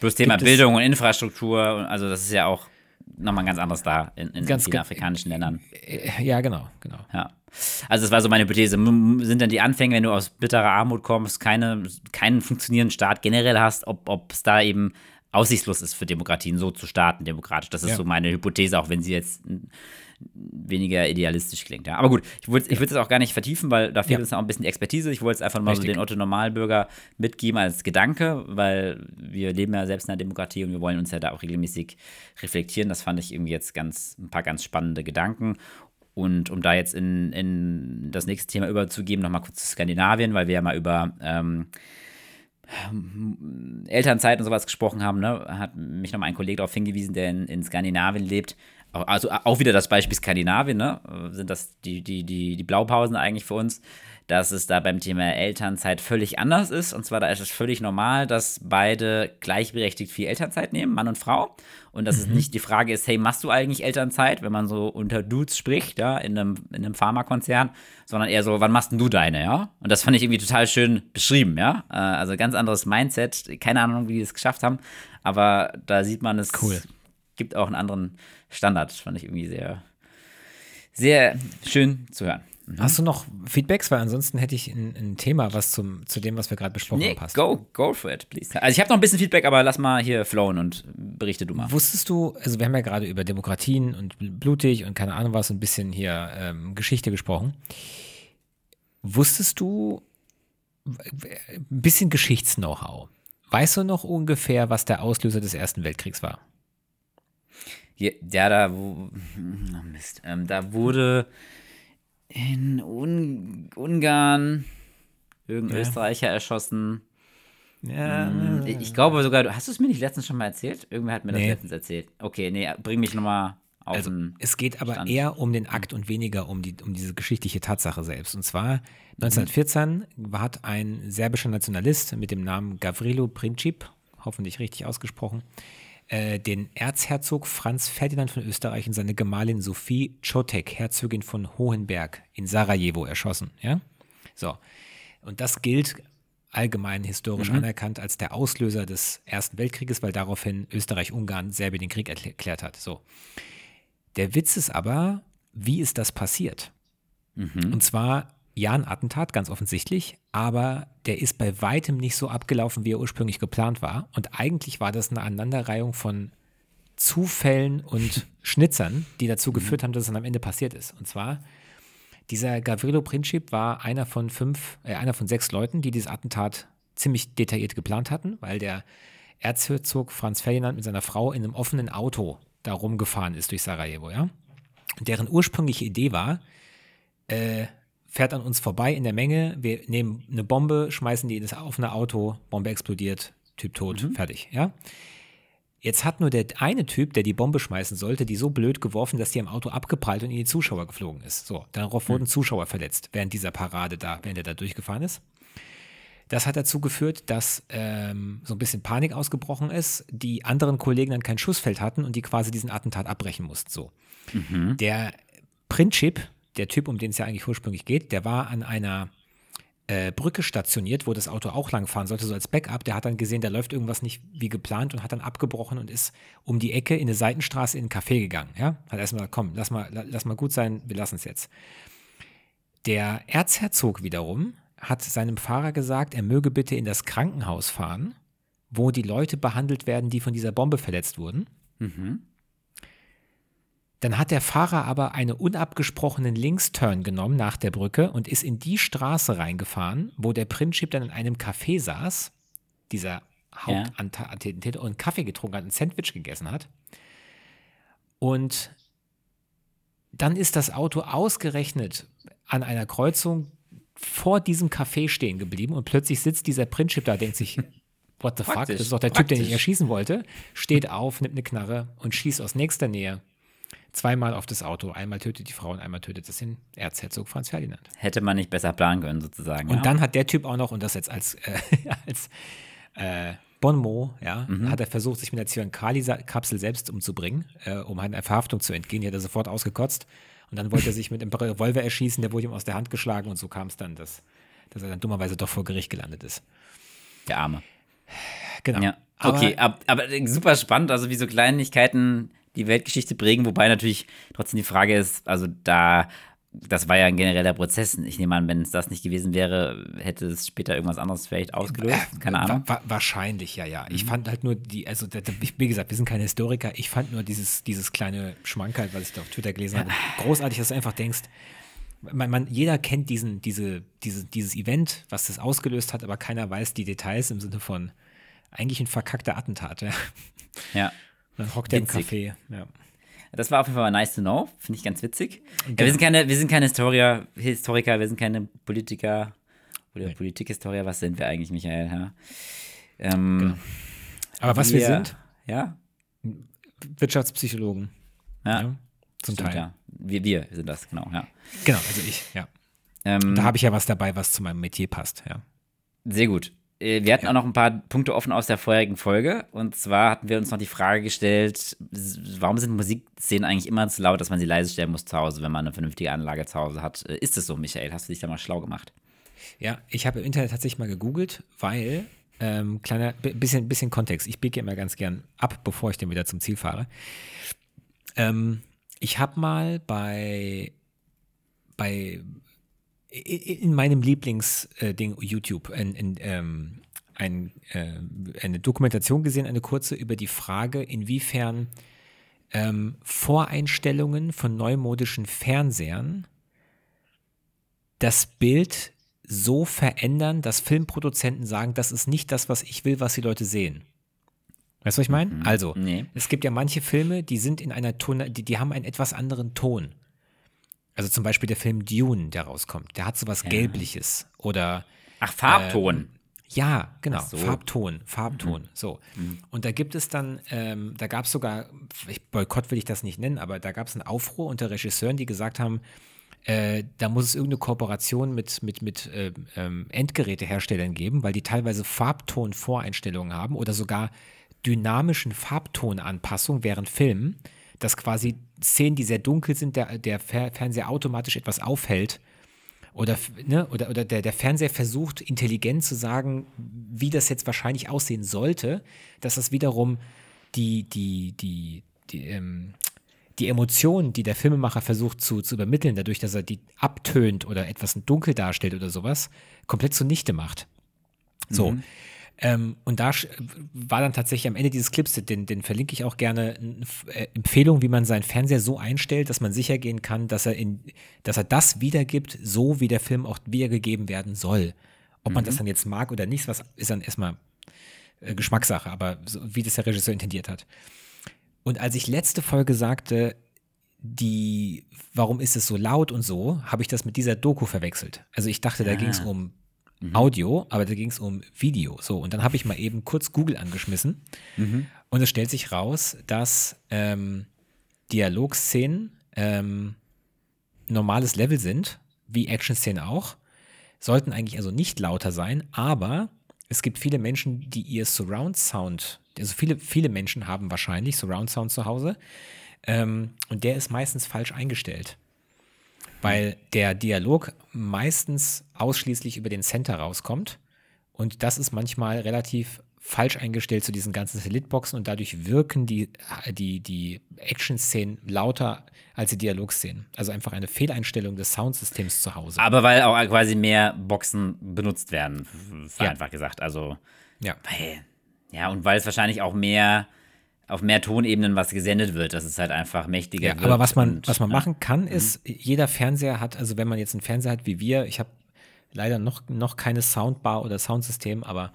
bloß Thema Bildung und Infrastruktur, also das ist ja auch nochmal ein ganz anderes da in, in Ganz vielen afrikanischen Ländern. äh, ja, genau, genau. Ja. Also das war so meine Hypothese. Sind dann die Anfänge, wenn du aus bitterer Armut kommst, keine, keinen funktionierenden Staat generell hast, ob es da eben aussichtslos ist für Demokratien, so zu starten, demokratisch. Das ist Ja. so meine Hypothese, auch wenn sie jetzt weniger idealistisch klingt. Ja. Aber gut, ich würde ich würd es auch gar nicht vertiefen, weil da fehlt Ja. uns noch ein bisschen die Expertise. Ich wollte es einfach mal so den Otto Normalbürger mitgeben als Gedanke, weil wir leben ja selbst in einer Demokratie und wir wollen uns ja da auch regelmäßig reflektieren. Das fand ich irgendwie jetzt ganz, ein paar ganz spannende Gedanken. Und um da jetzt in, in das nächste Thema überzugeben, nochmal kurz zu Skandinavien, weil wir ja mal über ähm, Elternzeit und sowas gesprochen haben, ne, hat mich nochmal ein Kollege darauf hingewiesen, der in, in Skandinavien lebt. Also auch wieder das Beispiel Skandinavien, ne? Sind das die, die, die, die Blaupausen eigentlich für uns, dass es da beim Thema Elternzeit völlig anders ist. Und zwar da ist es völlig normal, dass beide gleichberechtigt viel Elternzeit nehmen, Mann und Frau. Und dass mhm. es nicht die Frage ist, hey, machst du eigentlich Elternzeit, wenn man so unter Dudes spricht, ja, in einem, in einem Pharmakonzern, sondern eher so, wann machst denn du deine, ja? Und das fand ich irgendwie total schön beschrieben, ja. Äh, also ganz anderes Mindset, keine Ahnung, wie die es geschafft haben, aber da sieht man, es cool. Gibt auch einen anderen Standard. Fand ich irgendwie sehr, sehr schön zu hören. Mhm. Hast du noch Feedbacks? Weil ansonsten hätte ich ein, ein Thema, was zum, zu dem, was wir gerade besprochen nee, haben, passt. Go, go for it, please. Also ich habe noch ein bisschen Feedback, aber lass mal hier flowen und berichte du mal. Wusstest du, also wir haben ja gerade über Demokratien und blutig und keine Ahnung was, ein bisschen hier ähm, Geschichte gesprochen. Wusstest du ein bisschen Geschichts-Know-how? Weißt du noch ungefähr, was der Auslöser des Ersten Weltkriegs war? Ja, da, wo, Mist, ähm, da wurde in Un Ungarn irgendein ja. Österreicher erschossen. Ja. Hm, ich glaube sogar, hast du es mir nicht letztens schon mal erzählt? Irgendwer hat mir nee. das letztens erzählt. Okay, nee, bring mich nochmal auf also, den Es geht aber Stand. eher um den Akt und weniger um, die, um diese geschichtliche Tatsache selbst. Und zwar 1914 mhm. hat ein serbischer Nationalist mit dem Namen Gavrilo Princip, hoffentlich richtig ausgesprochen, äh, den Erzherzog Franz Ferdinand von Österreich und seine Gemahlin Sophie Chotek, Herzogin von Hohenberg in Sarajevo erschossen. Ja? So. Und das gilt allgemein historisch mhm. anerkannt als der Auslöser des Ersten Weltkrieges, weil daraufhin Österreich-Ungarn Serbien den Krieg erklärt hat. So. Der Witz ist aber, wie ist das passiert? Mhm. Und zwar ja, ein Attentat, ganz offensichtlich, aber der ist bei weitem nicht so abgelaufen, wie er ursprünglich geplant war. Und eigentlich war das eine Aneinanderreihung von Zufällen und Schnitzern, die dazu mhm. geführt haben, dass es dann am Ende passiert ist. Und zwar, dieser Gavrilo Princip war einer von fünf, äh, einer von sechs Leuten, die dieses Attentat ziemlich detailliert geplant hatten, weil der Erzherzog Franz Ferdinand mit seiner Frau in einem offenen Auto da rumgefahren ist durch Sarajevo, ja. Deren ursprüngliche Idee war, äh, fährt an uns vorbei in der Menge. Wir nehmen eine Bombe, schmeißen die in das offene Auto, Bombe explodiert, Typ tot, mhm. fertig, ja. Jetzt hat nur der eine Typ, der die Bombe schmeißen sollte, die so blöd geworfen, dass die am Auto abgeprallt und in die Zuschauer geflogen ist. So, darauf wurden mhm. Zuschauer verletzt während dieser Parade da, während er da durchgefahren ist. Das hat dazu geführt, dass ähm, so ein bisschen Panik ausgebrochen ist, die anderen Kollegen dann kein Schussfeld hatten und die quasi diesen Attentat abbrechen mussten. So. Mhm. Der Printchip, der Typ, um den es ja eigentlich ursprünglich geht, der war an einer äh, Brücke stationiert, wo das Auto auch langfahren sollte, so als Backup. Der hat dann gesehen, da läuft irgendwas nicht wie geplant und hat dann abgebrochen und ist um die Ecke in eine Seitenstraße in ein Café gegangen. Ja? Hat erstmal gesagt, komm, lass mal, lass mal gut sein, wir lassen es jetzt. Der Erzherzog wiederum hat seinem Fahrer gesagt, er möge bitte in das Krankenhaus fahren, wo die Leute behandelt werden, die von dieser Bombe verletzt wurden. Mhm. Dann hat der Fahrer aber einen unabgesprochenen Linksturn genommen nach der Brücke und ist in die Straße reingefahren, wo der Prinzip dann in einem Café saß, dieser Hauptattentäter, und Kaffee getrunken hat, ein Sandwich gegessen hat. Und dann ist das Auto ausgerechnet an einer Kreuzung vor diesem Café stehen geblieben und plötzlich sitzt dieser Prinzip da, denkt sich, what the fuck, das ist doch der Praktisch. Typ, den ich erschießen wollte, steht auf, nimmt eine Knarre und schießt aus nächster Nähe zweimal auf das Auto. Einmal tötet die Frau und einmal tötet es den Erzherzog Franz Ferdinand. Hätte man nicht besser planen können, sozusagen. Und ja. dann hat der Typ auch noch, und das jetzt als, äh, als äh, Bonmot, ja, mhm. hat er versucht, sich mit der Zyankali-Kapsel selbst umzubringen, äh, um halt einer Verhaftung zu entgehen. Die hat er sofort ausgekotzt. Und dann wollte er sich mit einem Revolver erschießen, der wurde ihm aus der Hand geschlagen und so kam es dann, dass, dass er dann dummerweise doch vor Gericht gelandet ist. Der Arme. Genau. Ja. Okay, aber, aber, super spannend, also wie so Kleinigkeiten die Weltgeschichte prägen, wobei natürlich trotzdem die Frage ist, also da, das war ja ein genereller Prozess. Ich nehme an, wenn es das nicht gewesen wäre, hätte es später irgendwas anderes vielleicht ausgelöst. Keine Ahnung. Wa wahrscheinlich, ja, ja. Ich mhm. fand halt nur die, also wie gesagt, wir sind keine Historiker, ich fand nur dieses, dieses kleine Schmankerl, was ich da auf Twitter gelesen habe, großartig, dass du einfach denkst, man, man, jeder kennt diesen, diese, diese, dieses Event, was das ausgelöst hat, aber keiner weiß die Details im Sinne von eigentlich ein verkackter Attentat. Ja. ja. Dann hockt er im Café. Ja. Das war auf jeden Fall nice to know. Finde ich ganz witzig. Ja, wir sind keine, wir sind keine Historiker, Historiker, wir sind keine Politiker oder nee. Politikhistoriker. Was sind wir eigentlich, Michael? Ja. Ähm, genau. Aber was wir, wir sind? Ja. Wirtschaftspsychologen. Ja, Ja, zum stimmt, Teil. ja. Wir, wir sind das, genau, ja. Genau, also ich, ja. Ähm, Da habe ich ja was dabei, was zu meinem Metier passt, ja. Sehr gut. Äh, Wir hatten auch noch ein paar Punkte offen aus der vorherigen Folge. Und zwar hatten wir uns noch die Frage gestellt, warum sind Musikszenen eigentlich immer zu laut, dass man sie leise stellen muss zu Hause, wenn man eine vernünftige Anlage zu Hause hat? Äh, Ist es so, Michael? Hast du dich da mal schlau gemacht? Ja, ich habe im Internet tatsächlich mal gegoogelt, weil, ähm, kleiner, bi- bisschen, bisschen Kontext, ich biege immer ganz gern ab, bevor ich dann wieder zum Ziel fahre. Ähm, ich habe mal bei, bei, in meinem Lieblingsding YouTube ein, ein, ähm, ein, äh, eine Dokumentation gesehen, eine kurze, über die Frage, inwiefern ähm, Voreinstellungen von neumodischen Fernsehern das Bild so verändern, dass Filmproduzenten sagen, das ist nicht das, was ich will, was die Leute sehen. Weißt du, was ich meine? Also, Nee. es gibt ja manche Filme, die sind in einer Ton, die, die haben einen etwas anderen Ton. Also zum Beispiel der Film Dune, der rauskommt, der hat sowas Gelbliches. Oder Ach, Farbton. ja, genau, so. Farbton, Farbton, so. Und da gibt es dann, ähm, da gab es sogar, ich, Boykott will ich das nicht nennen, aber da gab es einen Aufruhr unter Regisseuren, die gesagt haben, äh, da muss es irgendeine Kooperation mit, mit, mit äh, ähm, Endgeräteherstellern geben, weil die teilweise Farbton-Voreinstellungen haben oder sogar dynamischen Farbtonanpassungen während Filmen, dass quasi Szenen, die sehr dunkel sind, der, der Fer Fernseher automatisch etwas aufhält oder, ne, oder, oder der, der Fernseher versucht, intelligent zu sagen, wie das jetzt wahrscheinlich aussehen sollte, dass das wiederum die, die, die, die, ähm, die Emotionen, die der Filmemacher versucht zu, zu übermitteln, dadurch, dass er die abtönt oder etwas dunkel darstellt oder sowas, komplett zunichte macht. So. Ähm, und da war dann tatsächlich am Ende dieses Clips, den, den verlinke ich auch gerne, äh, Empfehlung, wie man seinen Fernseher so einstellt, dass man sicher gehen kann, dass er, in, dass er das wiedergibt, so wie der Film auch wiedergegeben werden soll. Ob man das dann jetzt mag oder nicht, was ist dann erstmal äh, Geschmackssache, aber so, wie das der Regisseur intendiert hat. Und als ich letzte Folge sagte, die, warum ist es so laut und so, habe ich das mit dieser Doku verwechselt. Also ich dachte, da ging es um Audio, aber da ging es um Video. So, und dann habe ich mal eben kurz Google angeschmissen und es stellt sich raus, dass ähm, Dialogszenen ähm, normales Level sind, wie Action-Szenen auch, sollten eigentlich also nicht lauter sein, aber es gibt viele Menschen, die ihr Surround Sound, also viele, viele Menschen haben wahrscheinlich Surround Sound zu Hause ähm, und der ist meistens falsch eingestellt. Weil der Dialog meistens ausschließlich über den Center rauskommt und das ist manchmal relativ falsch eingestellt zu diesen ganzen Satellitboxen und dadurch wirken die, die, die Action-Szenen lauter als die Dialogszenen. Also einfach eine Fehleinstellung des Soundsystems zu Hause. Aber weil auch quasi mehr Boxen benutzt werden, Ja. einfach gesagt. Also, Ja. weil, ja, und weil es wahrscheinlich auch mehr auf mehr Tonebenen was gesendet wird, dass es halt einfach mächtiger Ja, wird. aber was man, und, was man ja. machen kann, Mhm. ist, jeder Fernseher hat, also wenn man jetzt einen Fernseher hat wie wir, ich habe leider noch, noch keine Soundbar oder Soundsystem, aber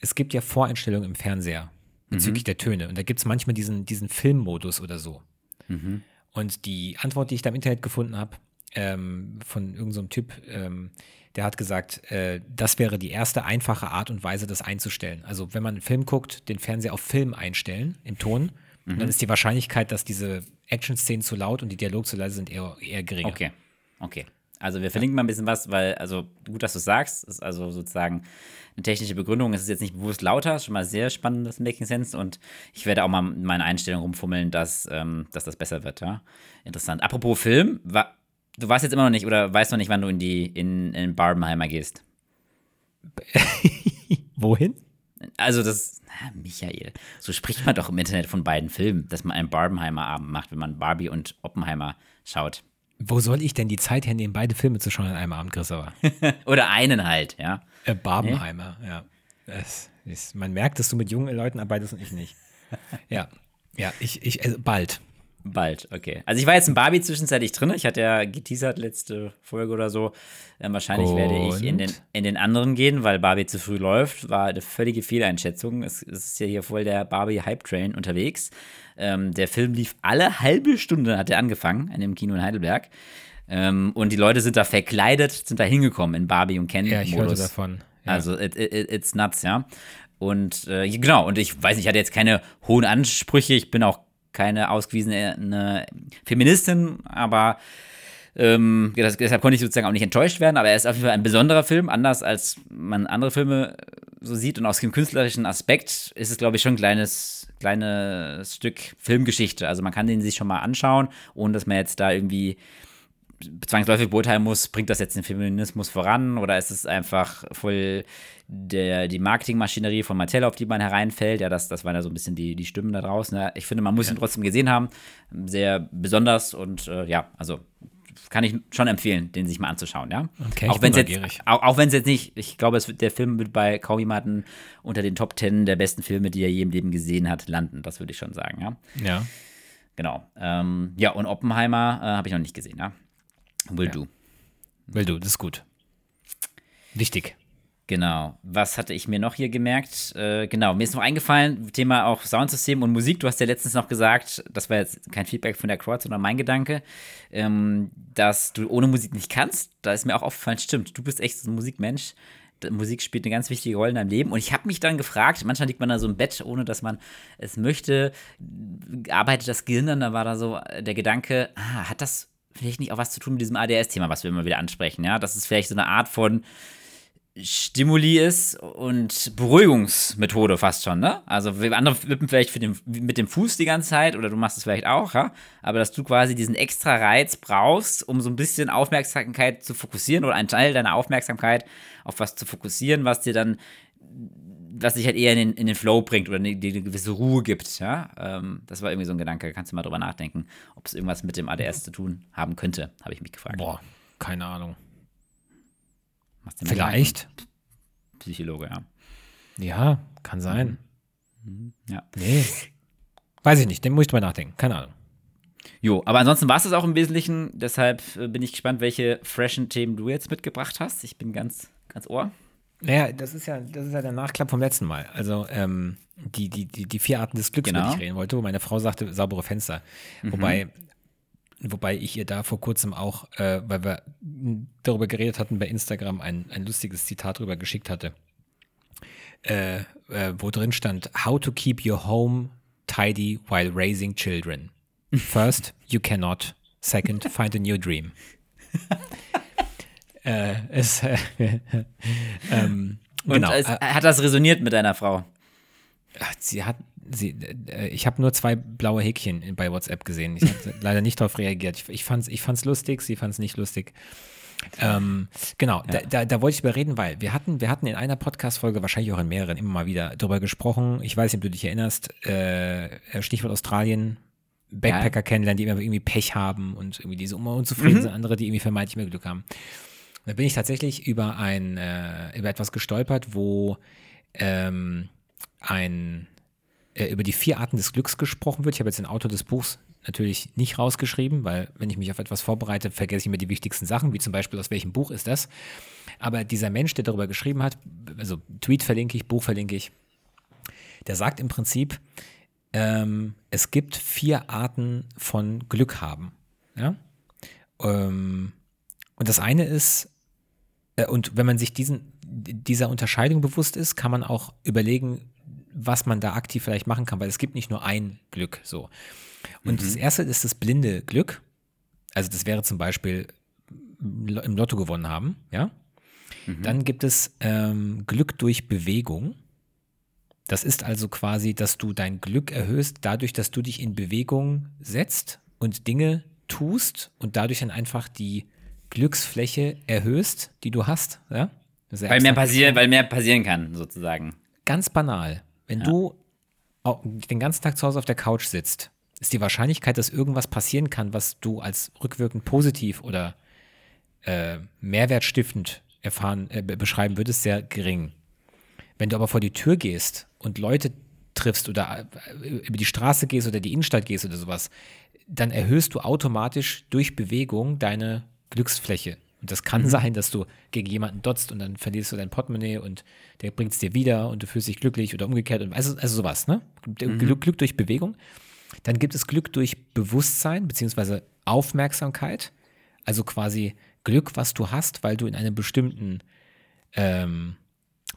es gibt ja Voreinstellungen im Fernseher bezüglich Mhm. der Töne. Und da gibt es manchmal diesen, diesen Filmmodus oder so. Mhm. Und die Antwort, die ich da im Internet gefunden habe, ähm, von irgendeinem so Typ, ähm, der hat gesagt, äh, das wäre die erste einfache Art und Weise, das einzustellen. Also wenn man einen Film guckt, den Fernseher auf Film einstellen, im Ton, Mhm. dann ist die Wahrscheinlichkeit, dass diese Action-Szenen zu laut und die Dialoge zu leise sind, eher, eher geringer. Okay, okay. Also wir verlinken mal ein bisschen was, weil, also gut, dass du es sagst, ist also sozusagen eine technische Begründung. Es ist jetzt nicht bewusst lauter, ist schon mal sehr spannend, das Making Sense. Und ich werde auch mal in meine Einstellung rumfummeln, dass, ähm, dass das besser wird, ja. Interessant. Apropos Film, wa du weißt jetzt immer noch nicht oder weißt noch nicht, wann du in die in, in Barbenheimer gehst. Wohin? Also das, na, Michael, so spricht man doch im Internet von beiden Filmen, dass man einen Barbenheimer Abend macht, wenn man Barbie und Oppenheimer schaut. Wo soll ich denn die Zeit hernehmen, beide Filme zu schauen an einem Abend, Christopher? Oder einen halt, ja. äh, Barbenheimer, ja. Das ist, man merkt, dass du mit jungen Leuten arbeitest und ich nicht. Ja, ja, ich, ich, also bald. Bald, okay. Also ich war jetzt in Barbie zwischenzeitlich drin. Ich hatte ja geteasert letzte Folge oder so. Ähm, wahrscheinlich werde ich in den, Und? in den anderen gehen, weil Barbie zu früh läuft. War eine völlige Fehleinschätzung. Es, es ist ja hier voll der Barbie-Hype-Train unterwegs. Ähm, der Film lief alle halbe Stunde, hat er angefangen, in dem Kino in Heidelberg. Ähm, und die Leute sind da verkleidet, sind da hingekommen in Barbie und Ken. Ja, ich hörte Modus. davon. Ja. Also it, it, it's nuts, ja. Und äh, genau, und ich weiß nicht, ich hatte jetzt keine hohen Ansprüche. Ich bin auch keine ausgewiesene Feministin, aber ähm, deshalb konnte ich sozusagen auch nicht enttäuscht werden, aber er ist auf jeden Fall ein besonderer Film, anders als man andere Filme so sieht. Und aus dem künstlerischen Aspekt ist es, glaube ich, schon ein kleines, kleines Stück Filmgeschichte. Also man kann den sich schon mal anschauen, ohne dass man jetzt da irgendwie zwangsläufig beurteilen muss, bringt das jetzt den Feminismus voran oder ist es einfach voll der, die Marketingmaschinerie von Mattel, auf die man hereinfällt? Ja, das, das waren ja so ein bisschen die, die Stimmen da draußen. Ja, ich finde, man muss ja. ihn trotzdem gesehen haben. Sehr besonders und äh, ja, also kann ich schon empfehlen, den sich mal anzuschauen, ja. Okay, auch wenn es jetzt, auch, auch wenn es jetzt nicht, ich glaube, es, der Film wird bei kaum jemanden unter den Top Ten der besten Filme, die er je im Leben gesehen hat, landen. Das würde ich schon sagen, ja. Ja. Genau. Ähm, ja, und Oppenheimer äh, habe ich noch nicht gesehen, ja. Will ja. do. Will do, das ist gut. Wichtig. Genau. Was hatte ich mir noch hier gemerkt? Äh, genau, mir ist noch eingefallen, Thema auch Soundsystem und Musik. Du hast ja letztens noch gesagt, das war jetzt kein Feedback von der Crowd, sondern mein Gedanke, ähm, dass du ohne Musik nicht kannst. Da ist mir auch aufgefallen, stimmt, du bist echt so ein Musikmensch. Musik spielt eine ganz wichtige Rolle in deinem Leben. Und ich habe mich dann gefragt, manchmal liegt man da so im Bett, ohne dass man es möchte, arbeitet das Gehirn dann, da war da so der Gedanke, ah, hat das vielleicht nicht auch was zu tun mit diesem ADS-Thema, was wir immer wieder ansprechen, ja? Das ist vielleicht so eine Art von Stimuli ist und Beruhigungsmethode fast schon, ne? Also andere wippen vielleicht den, mit dem Fuß die ganze Zeit oder du machst es vielleicht auch, ja? Aber dass du quasi diesen extra Reiz brauchst, um so ein bisschen Aufmerksamkeit zu fokussieren oder einen Teil deiner Aufmerksamkeit auf was zu fokussieren, was dir dann, was dich halt eher in den, in den Flow bringt oder dir eine gewisse Ruhe gibt, ja? Ähm, das war irgendwie so ein Gedanke, kannst du mal drüber nachdenken, ob es irgendwas mit dem ADS zu tun haben könnte, habe ich mich gefragt. Boah, keine Ahnung. Vielleicht. Psychologe, ja. Ja, kann sein. Mhm. Ja. Nee. Weiß ich nicht, den muss ich drüber nachdenken. Keine Ahnung. Jo, aber ansonsten war es das auch im Wesentlichen. Deshalb äh, bin ich gespannt, welche freshen Themen du jetzt mitgebracht hast. Ich bin ganz, ganz ohr. Naja, das ist ja, das ist ja der Nachklapp vom letzten Mal. Also ähm, die, die, die, die vier Arten des Glücks, genau. ich reden wollte, wo meine Frau sagte, saubere Fenster. Mhm. Wobei Wobei ich ihr da vor kurzem auch, äh, weil wir darüber geredet hatten, bei Instagram ein, ein lustiges Zitat drüber geschickt hatte, äh, äh, wo drin stand, How to keep your home tidy while raising children. First, you cannot. Second, find a new dream. äh, es, ähm, Und genau. es, hat das resoniert mit deiner Frau? Sie hat, sie, äh, ich habe nur zwei blaue Häkchen bei WhatsApp gesehen. Ich habe leider nicht darauf reagiert. Ich, ich fand es ich fand's lustig, sie fand es nicht lustig. Ähm, genau, ja. da, da, da, wollte ich überreden, weil wir hatten, wir hatten in einer Podcast-Folge, wahrscheinlich auch in mehreren, immer mal wieder darüber gesprochen. Ich weiß nicht, ob du dich erinnerst, äh, Stichwort Australien, Backpacker ja. kennenlernen, die immer irgendwie Pech haben und irgendwie diese immer unzufrieden mhm. sind, andere, die irgendwie vermeintlich mehr Glück haben. Da bin ich tatsächlich über ein, äh, über etwas gestolpert, wo ähm, ein äh, über die vier Arten des Glücks gesprochen wird. Ich habe jetzt den Autor des Buchs natürlich nicht rausgeschrieben, weil wenn ich mich auf etwas vorbereite, vergesse ich immer die wichtigsten Sachen, wie zum Beispiel aus welchem Buch ist das. Aber dieser Mensch, der darüber geschrieben hat, also Tweet verlinke ich, Buch verlinke ich, der sagt im Prinzip, ähm, es gibt vier Arten von Glück haben. Ja? Ähm, und das eine ist, und wenn man sich diesen, dieser Unterscheidung bewusst ist, kann man auch überlegen, was man da aktiv vielleicht machen kann, weil es gibt nicht nur ein Glück so. Und mhm. das erste ist das blinde Glück. Also das wäre zum Beispiel im Lotto gewonnen haben, ja. Mhm. Dann gibt es ähm, Glück durch Bewegung. Das ist also quasi, dass du dein Glück erhöhst, dadurch, dass du dich in Bewegung setzt und Dinge tust und dadurch dann einfach die Glücksfläche erhöhst, die du hast. Ja? Weil, mehr passieren, weil mehr passieren kann, sozusagen. Ganz banal. Wenn ja. du den ganzen Tag zu Hause auf der Couch sitzt, ist die Wahrscheinlichkeit, dass irgendwas passieren kann, was du als rückwirkend positiv oder äh, mehrwertstiftend erfahren, äh, beschreiben würdest, sehr gering. Wenn du aber vor die Tür gehst und Leute triffst oder äh, über die Straße gehst oder die Innenstadt gehst oder sowas, dann erhöhst du automatisch durch Bewegung deine Glücksfläche. Und das kann mhm. sein, dass du gegen jemanden dotzt und dann verlierst du dein Portemonnaie und der bringt es dir wieder und du fühlst dich glücklich oder umgekehrt. Und also, also sowas, ne? Mhm. Glück, Glück durch Bewegung. Dann gibt es Glück durch Bewusstsein beziehungsweise Aufmerksamkeit. Also quasi Glück, was du hast, weil du in einem bestimmten ähm,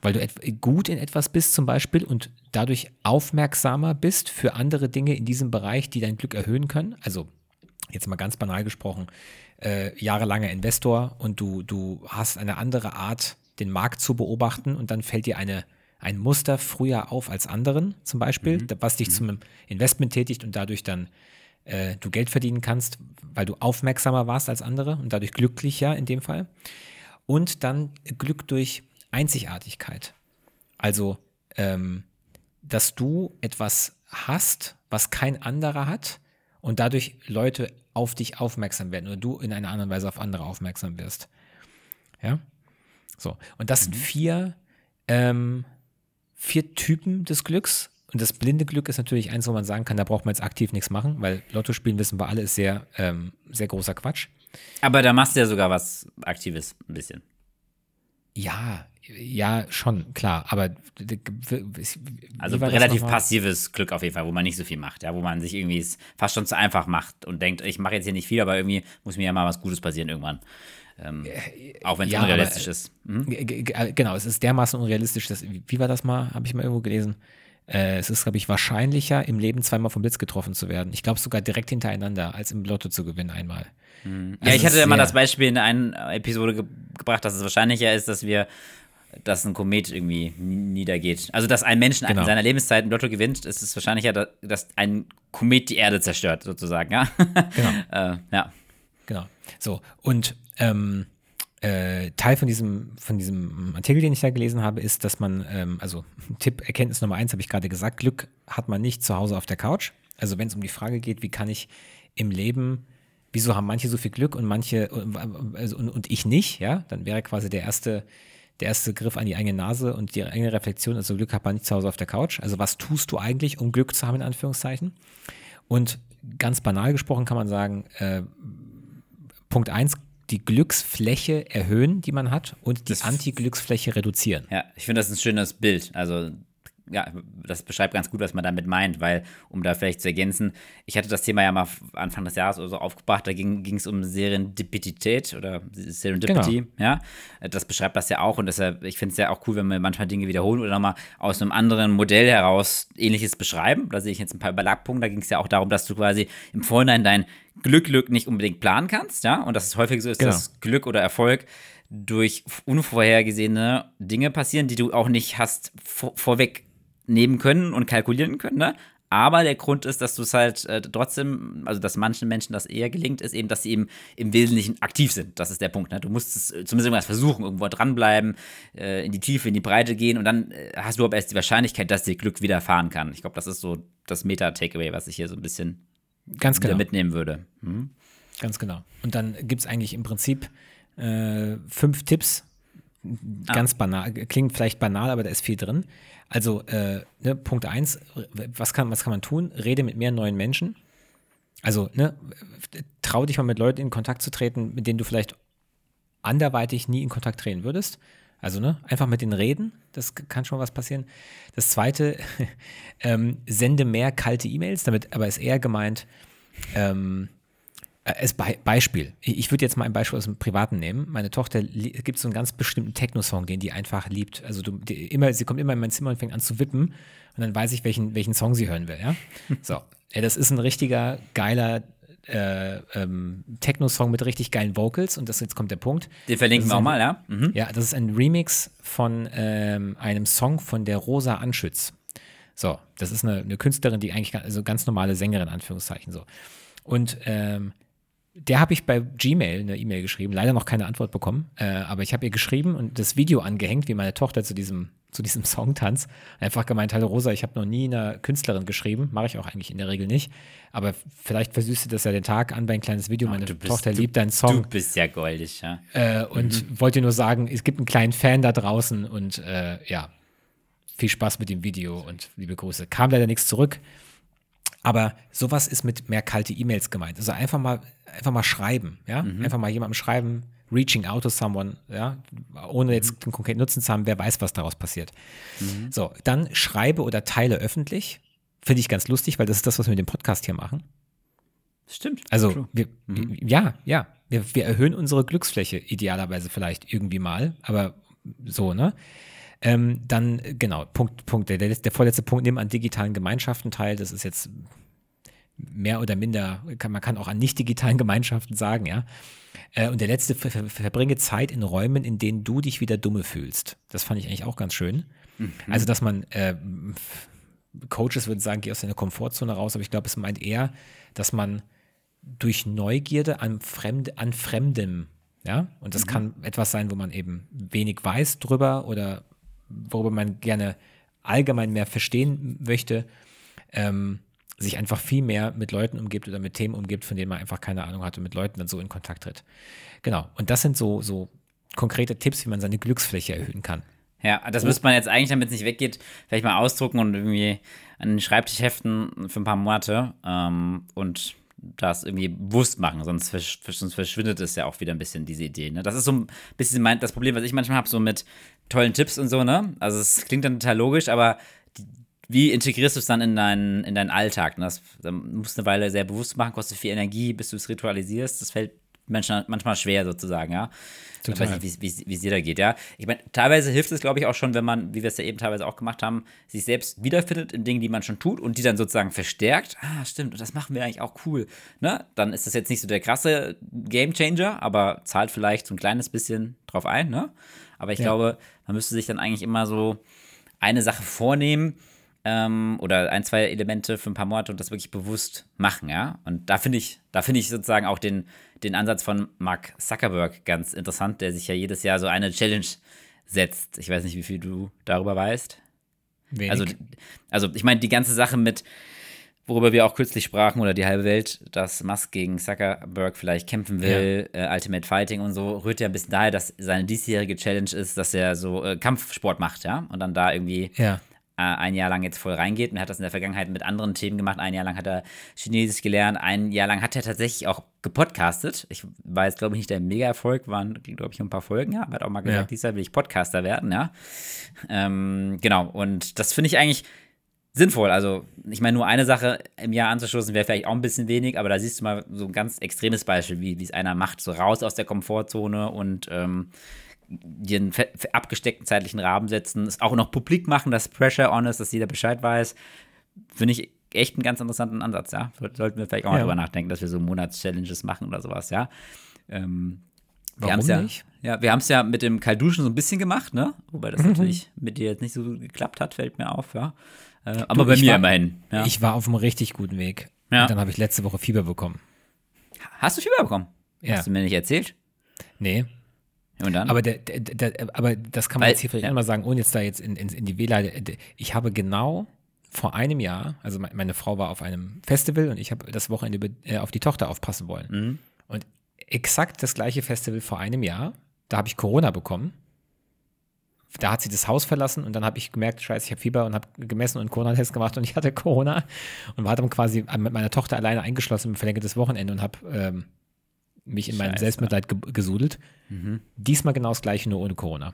weil du gut in etwas bist zum Beispiel und dadurch aufmerksamer bist für andere Dinge in diesem Bereich, die dein Glück erhöhen können. Also jetzt mal ganz banal gesprochen, äh, jahrelanger Investor und du, du hast eine andere Art, den Markt zu beobachten und dann fällt dir eine, ein Muster früher auf als anderen, zum Beispiel, mhm. was dich mhm. zum Investment tätigt und dadurch dann äh, du Geld verdienen kannst, weil du aufmerksamer warst als andere und dadurch glücklicher in dem Fall. Und dann Glück durch Einzigartigkeit. Also, ähm, dass du etwas hast, was kein anderer hat und dadurch Leute auf dich aufmerksam werden oder du in einer anderen Weise auf andere aufmerksam wirst. Ja? So. Und das mhm. sind vier, ähm, vier Typen des Glücks. Und das blinde Glück ist natürlich eins, wo man sagen kann, da braucht man jetzt aktiv nichts machen, weil Lotto spielen, wissen wir alle, ist sehr, ähm, sehr großer Quatsch. Aber da machst du ja sogar was Aktives, ein bisschen. Ja, ja, schon, klar, aber also relativ passives Glück auf jeden Fall, wo man nicht so viel macht, ja, wo man sich irgendwie fast schon zu einfach macht und denkt, ich mache jetzt hier nicht viel, aber irgendwie muss mir ja mal was Gutes passieren irgendwann. Ähm, auch wenn es ja, unrealistisch aber, ist. Mhm. Genau, es ist dermaßen unrealistisch, dass, wie war das mal, habe ich mal irgendwo gelesen? Äh, es ist, glaube ich, wahrscheinlicher, im Leben zweimal vom Blitz getroffen zu werden. Ich glaube sogar direkt hintereinander, als im Lotto zu gewinnen einmal. Mhm. Also ja, ich hatte ja mal das Beispiel in einer Episode ge gebracht, dass es wahrscheinlicher ist, dass wir dass ein Komet irgendwie niedergeht. Also, dass ein Mensch genau. in seiner Lebenszeit im Lotto gewinnt, ist es wahrscheinlicher, dass ein Komet die Erde zerstört, sozusagen, ja? Genau. äh, ja. Genau. So, und ähm, äh, Teil von diesem, von diesem Artikel, den ich da gelesen habe, ist, dass man, ähm, also Tipp, Erkenntnis Nummer eins habe ich gerade gesagt, Glück hat man nicht zu Hause auf der Couch. Also wenn es um die Frage geht, wie kann ich im Leben, wieso haben manche so viel Glück und manche also, und, und ich nicht, ja, dann wäre quasi der erste der erste Griff an die eigene Nase und die eigene Reflexion, also Glück hat man nicht zu Hause auf der Couch. Also was tust du eigentlich, um Glück zu haben, in Anführungszeichen? Und ganz banal gesprochen kann man sagen, äh, Punkt 1, die Glücksfläche erhöhen, die man hat, und die Anti-Glücksfläche reduzieren. Ja, ich finde das ein schönes Bild. Also ja, das beschreibt ganz gut, was man damit meint, weil, um da vielleicht zu ergänzen, ich hatte das Thema ja mal Anfang des Jahres oder so aufgebracht, da ging es um Serendipität oder Serendipity, genau. ja. Das beschreibt das ja auch und deshalb, ich finde es ja auch cool, wenn wir manchmal Dinge wiederholen oder nochmal aus einem anderen Modell heraus ähnliches beschreiben. Da sehe ich jetzt ein paar Überlappungen, da ging es ja auch darum, dass du quasi im Vorhinein dein Glück, Glück nicht unbedingt planen kannst, ja, und dass es häufig so ist, genau. dass Glück oder Erfolg durch unvorhergesehene Dinge passieren, die du auch nicht hast vor, vorweg nehmen können und kalkulieren können, ne? Aber der Grund ist, dass du es halt äh, trotzdem, also dass manchen Menschen das eher gelingt, ist eben, dass sie eben im Wesentlichen aktiv sind. Das ist der Punkt. Ne? Du musst es äh, zumindest irgendwas versuchen, irgendwo dranbleiben, äh, in die Tiefe, in die Breite gehen und dann äh, hast du aber erst die Wahrscheinlichkeit, dass dir Glück widerfahren kann. Ich glaube, das ist so das Meta-Takeaway, was ich hier so ein bisschen Ganz genau. mitnehmen würde. Hm? Ganz genau. Und dann gibt es eigentlich im Prinzip äh, fünf Tipps. Ah. Ganz banal, klingt vielleicht banal, aber da ist viel drin also äh, ne, Punkt eins, was kann, was kann man tun? Rede mit mehr neuen Menschen. Also ne, trau dich mal mit Leuten in Kontakt zu treten, mit denen du vielleicht anderweitig nie in Kontakt treten würdest. Also ne, einfach mit denen reden, das kann schon was passieren. Das zweite, ähm, sende mehr kalte E-Mails, damit aber ist eher gemeint, ähm, als Be Beispiel. Ich würde jetzt mal ein Beispiel aus dem Privaten nehmen. Meine Tochter gibt so einen ganz bestimmten Techno-Song, den die einfach liebt. Also du, die, immer, sie kommt immer in mein Zimmer und fängt an zu wippen und dann weiß ich, welchen, welchen Song sie hören will. Ja? So, ja, das ist ein richtiger geiler äh, ähm, Techno-Song mit richtig geilen Vocals und das jetzt kommt der Punkt. Den verlinken wir auch mal, ja. Mhm. Ja, das ist ein Remix von ähm, einem Song von der Rosa Anschütz. So, das ist eine, eine Künstlerin, die eigentlich also ganz normale Sängerin, Anführungszeichen so. Und ähm, der habe ich bei Gmail eine E-Mail geschrieben, leider noch keine Antwort bekommen, äh, aber ich habe ihr geschrieben und das Video angehängt, wie meine Tochter zu diesem, zu diesem Song tanzt. Einfach gemeint, hallo Rosa, ich habe noch nie einer Künstlerin geschrieben, mache ich auch eigentlich in der Regel nicht, aber vielleicht versüßt du das ja den Tag an bei ein kleines Video, meine bist, Tochter liebt deinen Song. Du bist ja goldig, ja. Äh, und mhm. wollte nur sagen, es gibt einen kleinen Fan da draußen und äh, ja, viel Spaß mit dem Video und liebe Grüße. Kam leider nichts zurück. Aber sowas ist mit mehr kalte E-Mails gemeint. Also einfach mal, einfach mal schreiben, ja? Mhm. Einfach mal jemandem schreiben, reaching out to someone, ja, ohne jetzt mhm. den konkreten Nutzen zu haben, wer weiß, was daraus passiert. Mhm. So, dann schreibe oder teile öffentlich. Finde ich ganz lustig, weil das ist das, was wir mit dem Podcast hier machen. Stimmt. Also, wir, mhm. ja, ja, wir, wir erhöhen unsere Glücksfläche idealerweise vielleicht irgendwie mal, aber so, ne? Ähm, dann, genau, Punkt, Punkt. Der, der vorletzte Punkt, nimm an digitalen Gemeinschaften teil. Das ist jetzt mehr oder minder, kann, man kann auch an nicht digitalen Gemeinschaften sagen, ja. Äh, und der letzte, ver, ver, verbringe Zeit in Räumen, in denen du dich wieder dumme fühlst. Das fand ich eigentlich auch ganz schön. Mhm. Also, dass man, äh, Coaches würden sagen, geh aus deiner Komfortzone raus, aber ich glaube, es meint eher, dass man durch Neugierde an, Fremd, an Fremdem, ja, und das mhm. kann etwas sein, wo man eben wenig weiß drüber oder worüber man gerne allgemein mehr verstehen möchte, ähm, sich einfach viel mehr mit Leuten umgibt oder mit Themen umgibt, von denen man einfach keine Ahnung hat und mit Leuten dann so in Kontakt tritt. Genau. Und das sind so, so konkrete Tipps, wie man seine Glücksfläche erhöhen kann. Ja, das müsste man jetzt eigentlich, damit es nicht weggeht, vielleicht mal ausdrucken und irgendwie an den Schreibtisch heften für ein paar Monate ähm, und das irgendwie bewusst machen, sonst, versch sonst, verschwindet es ja auch wieder ein bisschen, diese Idee. Ne? Das ist so ein bisschen mein, das Problem, was ich manchmal habe, so mit tollen Tipps und so, ne? Also es klingt dann total logisch, aber die, wie integrierst du es dann in deinen, in deinen Alltag? Ne? Das, das musst du eine Weile sehr bewusst machen, kostet viel Energie, bis du es ritualisierst. Das fällt manchmal, manchmal schwer sozusagen, ja. Total. Ich weiß nicht, wie es dir da geht, ja. Ich meine, teilweise hilft es, glaube ich, auch schon, wenn man, wie wir es ja eben teilweise auch gemacht haben, sich selbst wiederfindet in Dingen, die man schon tut und die dann sozusagen verstärkt. Ah, stimmt, und das machen wir eigentlich auch cool. Ne? Dann ist das jetzt nicht so der krasse Gamechanger, aber zahlt vielleicht so ein kleines bisschen drauf ein, ne? Aber ich ja. glaube, man müsste sich dann eigentlich immer so eine Sache vornehmen, ähm, oder ein, zwei Elemente für ein paar Monate und das wirklich bewusst machen, ja. Und da finde ich, da finde ich sozusagen auch den, den Ansatz von Mark Zuckerberg ganz interessant, der sich ja jedes Jahr so eine Challenge setzt. Ich weiß nicht, wie viel du darüber weißt. Wenig. Also, also ich meine, die ganze Sache mit, worüber wir auch kürzlich sprachen, oder die halbe Welt, dass Musk gegen Zuckerberg vielleicht kämpfen will, ja. äh, Ultimate Fighting und so, rührt ja ein bisschen daher, dass seine diesjährige Challenge ist, dass er so äh, Kampfsport macht, ja, und dann da irgendwie ja. Äh, ein Jahr lang jetzt voll reingeht. Und er hat das in der Vergangenheit mit anderen Themen gemacht. Ein Jahr lang hat er Chinesisch gelernt. Ein Jahr lang hat er tatsächlich auch gepodcastet. Ich war jetzt, glaube ich, nicht der Mega-Erfolg, waren, glaube ich, ein paar Folgen. Ja, hat auch mal gesagt, ja. dieses Jahr will ich Podcaster werden, ja. Ähm, genau, und das finde ich eigentlich sinnvoll. Also, ich meine, nur eine Sache im Jahr anzustoßen wäre vielleicht auch ein bisschen wenig, aber da siehst du mal so ein ganz extremes Beispiel, wie es einer macht, so raus aus der Komfortzone und ähm, den abgesteckten zeitlichen Rahmen setzen, es auch noch publik machen, dass Pressure on ist, dass jeder Bescheid weiß, finde ich echt einen ganz interessanten Ansatz, ja. Sollten wir vielleicht auch mal drüber nachdenken, dass wir so Monats-Challenges machen oder sowas, ja. Ähm, Warum ja, nicht? Ja, wir haben es ja mit dem Kalduschen so ein bisschen gemacht, ne? Wobei das mhm. natürlich mit dir jetzt nicht so geklappt hat, fällt mir auf, ja. Äh, aber du, bei mir war, immerhin. Ja. Ich war auf einem richtig guten Weg. Ja. Und dann habe ich letzte Woche Fieber bekommen. Hast du Fieber bekommen? Ja. Hast du mir nicht erzählt? Nee, und dann? Aber, der, der, der, aber das kann man Weil, jetzt hier vielleicht einmal sagen, ohne jetzt da jetzt in, in, in die WLAN. Ich habe genau vor einem Jahr, also meine Frau war auf einem Festival und ich habe das Wochenende äh, auf die Tochter aufpassen wollen. Mhm. Und exakt das gleiche Festival vor einem Jahr, da habe ich Corona bekommen. Da hat sie das Haus verlassen und dann habe ich gemerkt, scheiße, ich habe Fieber und habe gemessen und Corona-Test gemacht und ich hatte Corona und war dann quasi mit meiner Tochter alleine eingeschlossen im verlängertes Wochenende und habe ähm, mich in meinem Selbstmitleid ge gesudelt. Mhm. Diesmal genau das gleiche, nur ohne Corona.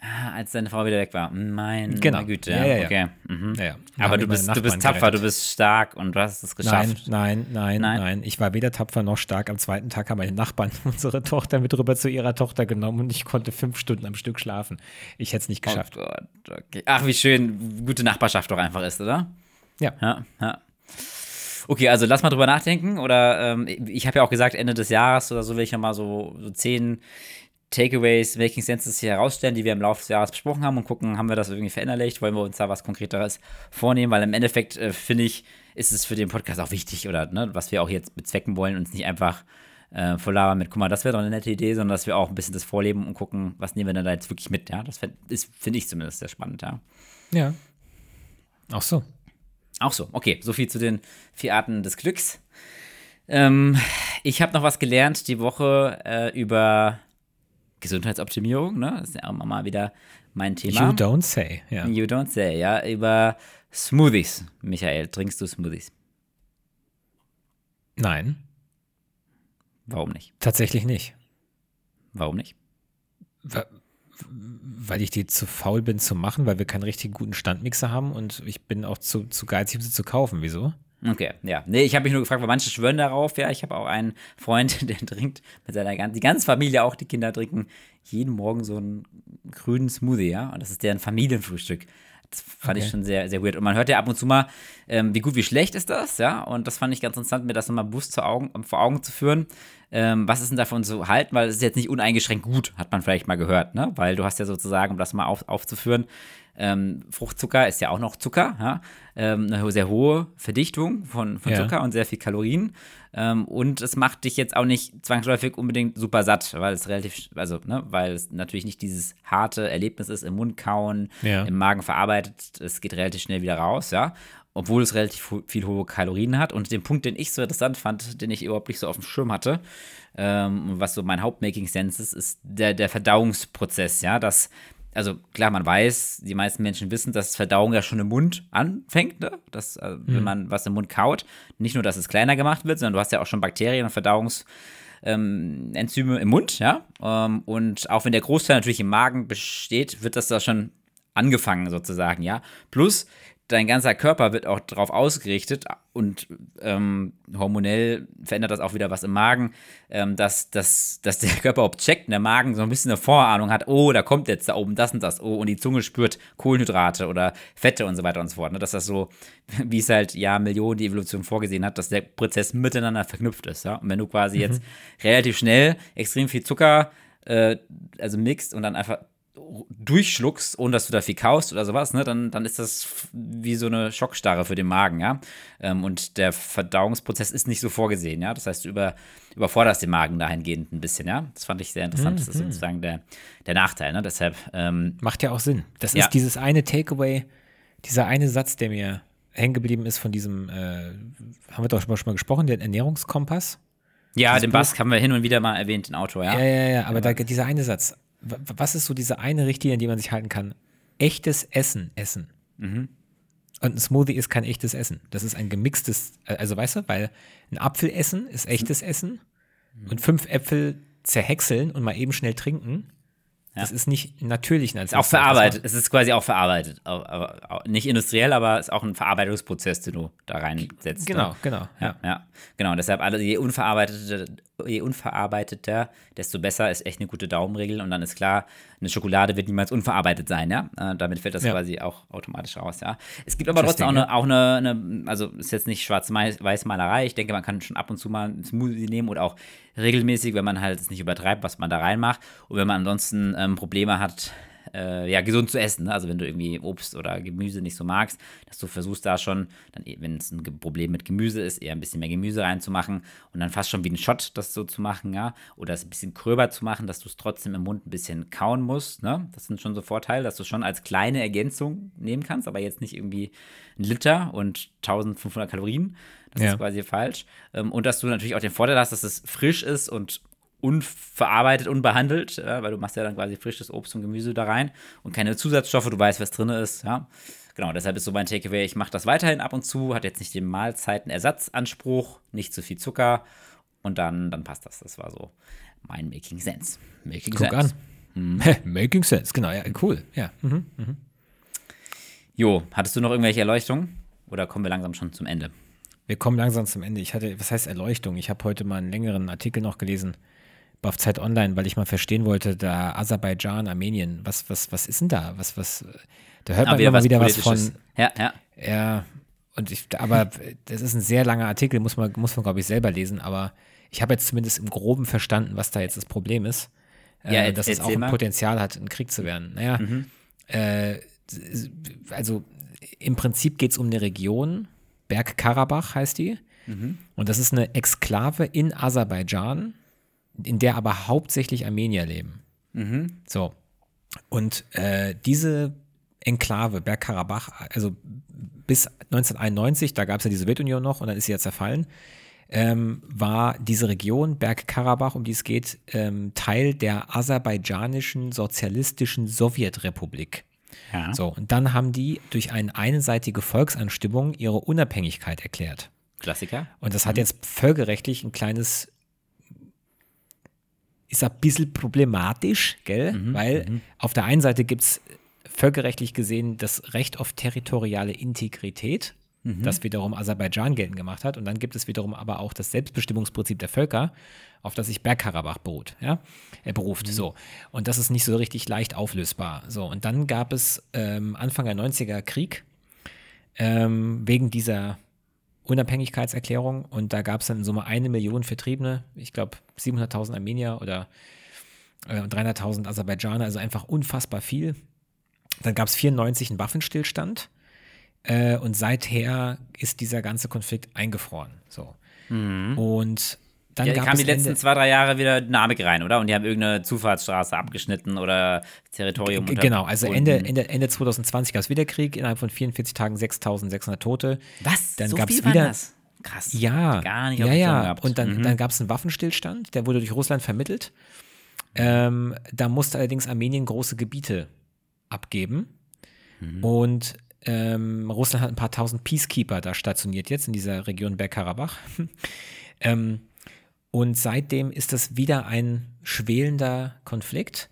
Ah, als deine Frau wieder weg war. Mein, genau. Güte. Ja, ja, ja. Okay. Mhm. ja, ja. Aber du bist, du bist tapfer, gerettet. du bist stark und du hast es geschafft. Nein, nein, nein, nein, nein. Ich war weder tapfer noch stark. Am zweiten Tag haben meine Nachbarn unsere Tochter mit rüber zu ihrer Tochter genommen und ich konnte fünf Stunden am Stück schlafen. Ich hätte es nicht geschafft. Oh Gott, okay. Ach, wie schön gute Nachbarschaft doch einfach ist, oder? Ja. Ja, ja. Okay, also lass mal drüber nachdenken. Oder ähm, ich habe ja auch gesagt, Ende des Jahres oder so will ich nochmal so, so zehn Takeaways, Making Senses hier herausstellen, die wir im Laufe des Jahres besprochen haben und gucken, haben wir das irgendwie verinnerlicht, wollen wir uns da was Konkreteres vornehmen, weil im Endeffekt äh, finde ich, ist es für den Podcast auch wichtig oder ne, was wir auch jetzt bezwecken wollen, uns nicht einfach äh, voll labern mit, guck mal, das wäre doch eine nette Idee, sondern dass wir auch ein bisschen das vorleben und gucken, was nehmen wir denn da jetzt wirklich mit, ja, das finde ich zumindest sehr spannend, ja. Ja. Auch so. Auch so, okay, so viel zu den vier Arten des Glücks. Ähm, ich habe noch was gelernt die Woche äh, über Gesundheitsoptimierung, ne? Das ist ja auch mal wieder mein Thema. You don't say, ja. You don't say, ja. Über Smoothies. Michael, trinkst du Smoothies? Nein. Warum nicht? Tatsächlich nicht. Warum nicht? Weil ich die zu faul bin zu machen, weil wir keinen richtig guten Standmixer haben und ich bin auch zu, zu geizig, um sie zu kaufen. Wieso? Okay, ja. Nee, ich habe mich nur gefragt, weil manche schwören darauf, ja. Ich habe auch einen Freund, der trinkt mit seiner ganzen, die ganze Familie, auch die Kinder trinken jeden Morgen so einen grünen Smoothie, ja. Und das ist deren Familienfrühstück. Das fand Okay. ich schon sehr, sehr weird. Und man hört ja ab und zu mal, ähm, wie gut, wie schlecht ist das, ja. Und das fand ich ganz interessant, mir das nochmal bewusst vor Augen, vor Augen zu führen. Ähm, was ist denn davon zu halten? Weil es ist jetzt nicht uneingeschränkt gut, hat man vielleicht mal gehört, ne? Weil du hast ja sozusagen, um das mal auf, aufzuführen, ähm, Fruchtzucker ist ja auch noch Zucker, ja? ähm, eine sehr hohe Verdichtung von, von Ja. Zucker und sehr viel Kalorien. Ähm, und es macht dich jetzt auch nicht zwangsläufig unbedingt super satt, weil es relativ, also, ne, weil es natürlich nicht dieses harte Erlebnis ist, im Mund kauen, Ja. im Magen verarbeitet, es geht relativ schnell wieder raus, ja. Obwohl es relativ viel hohe Kalorien hat. Und den Punkt, den ich so interessant fand, den ich überhaupt nicht so auf dem Schirm hatte, ähm, was so mein Hauptmaking-Sense ist, ist der, der Verdauungsprozess, ja, dass also klar, man weiß, die meisten Menschen wissen, dass Verdauung ja schon im Mund anfängt, ne? dass äh, wenn man was im Mund kaut, nicht nur, dass es kleiner gemacht wird, sondern du hast ja auch schon Bakterien und Verdauungs ähm, Enzyme im Mund, ja. Ähm, und auch wenn der Großteil natürlich im Magen besteht, wird das da schon angefangen sozusagen, ja. Plus dein ganzer Körper wird auch darauf ausgerichtet und ähm, hormonell verändert das auch wieder was im Magen, ähm, dass, dass, dass der Körper auch checkt und der Magen so ein bisschen eine Vorahnung hat, oh, da kommt jetzt da oben das und das, oh, und die Zunge spürt Kohlenhydrate oder Fette und so weiter und so fort. Ne? Dass das so, wie es halt ja Millionen die Evolution vorgesehen hat, dass der Prozess miteinander verknüpft ist. Ja? Und wenn du quasi jetzt relativ schnell extrem viel Zucker äh, also mixt und dann einfach durchschluckst, ohne dass du da viel kaust oder sowas, ne, dann, dann ist das wie so eine Schockstarre für den Magen, ja. Ähm, und der Verdauungsprozess ist nicht so vorgesehen, ja. Das heißt, du über, überforderst den Magen dahingehend ein bisschen, ja. Das fand ich sehr interessant. Das ist sozusagen der, der Nachteil, ne? Deshalb, ähm, Macht ja auch Sinn. Das Ja. ist dieses eine Takeaway, dieser eine Satz, der mir hängen geblieben ist von diesem, äh, haben wir doch schon mal, schon mal gesprochen, den Ernährungskompass. ja, den Bask haben wir hin und wieder mal erwähnt, den Autor, ja. Ja, ja, ja, aber da, dieser eine Satz, was ist so diese eine Richtlinie, an die man sich halten kann? Echtes Essen essen. Mhm. Und ein Smoothie ist kein echtes Essen. Das ist ein gemixtes, äh, also weißt du, weil ein Apfel essen ist echtes Essen und fünf Äpfel zerhäckseln und mal eben schnell trinken, das ist nicht natürlich. Ist auch verarbeitet. Es ist quasi auch verarbeitet. Nicht industriell, aber ist auch ein Verarbeitungsprozess, den du da reinsetzt. Genau, ne? genau. Ja, ja, genau. Und deshalb alle, je unverarbeiteter, je unverarbeiteter, desto besser ist echt eine gute Daumenregel. Und dann ist klar, eine Schokolade wird niemals unverarbeitet sein, ja. Äh, damit fällt das Ja. quasi auch automatisch raus, ja. Es gibt aber trotzdem auch, eine, auch eine, eine, also ist jetzt nicht Schwarz-Weiß-Malerei. Ich denke, man kann schon ab und zu mal einen Smoothie nehmen oder auch regelmäßig, wenn man halt es nicht übertreibt, was man da reinmacht. Und wenn man ansonsten ähm, Probleme hat, äh, ja, gesund zu essen. Ne? Also wenn du irgendwie Obst oder Gemüse nicht so magst, dass du versuchst da schon, dann, eh- wenn es ein Problem mit Gemüse ist, eher ein bisschen mehr Gemüse reinzumachen und dann fast schon wie ein Shot das so zu machen, ja. Oder es ein bisschen gröber zu machen, dass du es trotzdem im Mund ein bisschen kauen musst. Ne? Das sind schon so Vorteile, dass du es schon als kleine Ergänzung nehmen kannst, aber jetzt nicht irgendwie ein Liter und 1500 Kalorien. Das Ja. ist quasi falsch. Ähm, und dass du natürlich auch den Vorteil hast, dass es frisch ist und unverarbeitet, unbehandelt, ja, weil du machst ja dann quasi frisches Obst und Gemüse da rein und keine Zusatzstoffe, du weißt, was drin ist, ja. Genau, deshalb ist so mein Takeaway, ich mache das weiterhin ab und zu, hat jetzt nicht den Mahlzeitenersatzanspruch, nicht zu viel Zucker und dann, dann passt das. Das war so mein Making Sense. Making Guck Sense. an. Making sense, genau, ja, cool. Ja. Mhm. Jo, hattest du noch irgendwelche Erleuchtungen? Oder kommen wir langsam schon zum Ende? Wir kommen langsam zum Ende. Ich hatte, was heißt Erleuchtung? Ich habe heute mal einen längeren Artikel noch gelesen auf Zeit Online, weil ich mal verstehen wollte, da Aserbaidschan, Armenien, was, was, was ist denn da? Was, was, da hört man Aber wieder immer wieder was von, Ja, ja. ja, und ich, aber das ist ein sehr langer Artikel, muss man, muss man glaube ich, selber lesen, aber ich habe jetzt zumindest im Groben verstanden, was da jetzt das Problem ist. Ja, äh, dass es auch ein mal. Mhm. Potenzial hat, ein Krieg zu werden. Naja, äh, also im Prinzip geht es um eine Region, Bergkarabach heißt die. Mhm. Und das ist eine Exklave in Aserbaidschan, in der aber hauptsächlich Armenier leben. Mhm. So. Und äh, diese Enklave, Bergkarabach, also bis 1991, da gab es ja die Sowjetunion noch und dann ist sie ja zerfallen, ähm, war diese Region Bergkarabach, um die es geht, ähm, Teil der aserbaidschanischen sozialistischen Sowjetrepublik. ja. So, und dann haben die durch eine einseitige Volksanstimmung ihre Unabhängigkeit erklärt. Klassiker. Und das hat jetzt völkerrechtlich ein kleines, ist ein bisschen problematisch, gell? Weil auf der einen Seite gibt es völkerrechtlich gesehen das Recht auf territoriale Integrität. das wiederum Aserbaidschan geltend gemacht hat. Und dann gibt es wiederum aber auch das Selbstbestimmungsprinzip der Völker, auf das sich Bergkarabach beruht, ja, er beruft. So. Und das ist nicht so richtig leicht auflösbar. So, und dann gab es ähm, Anfang der 90er Krieg ähm, wegen dieser Unabhängigkeitserklärung und da gab es dann in Summe eine Million Vertriebene, ich glaube 700.000 Armenier oder äh, 300.000 Aserbaidschaner, also einfach unfassbar viel. Dann gab es 94 einen Waffenstillstand äh, und seither ist dieser ganze Konflikt eingefroren. So. Und dann Ja, gab kam es die letzten Ende, zwei, drei Jahre wieder Dynamik rein, oder? Und die haben irgendeine Zufahrtsstraße abgeschnitten oder Territorium G- Genau, also. Ende, Ende, Ende 2020 gab es wieder Krieg, innerhalb von 44 Tagen 6.600 Tote. Was? Dann so viel waren wieder- das? Krass. Ja, Gar nicht auf ja, ja. gehabt. Und dann, Mhm. dann gab es einen Waffenstillstand, der wurde durch Russland vermittelt. Ähm, da musste allerdings Armenien große Gebiete abgeben. Mhm. Und ähm, Russland hat ein paar tausend Peacekeeper da stationiert jetzt in dieser Region Bergkarabach. ähm, und seitdem ist das wieder ein schwelender Konflikt,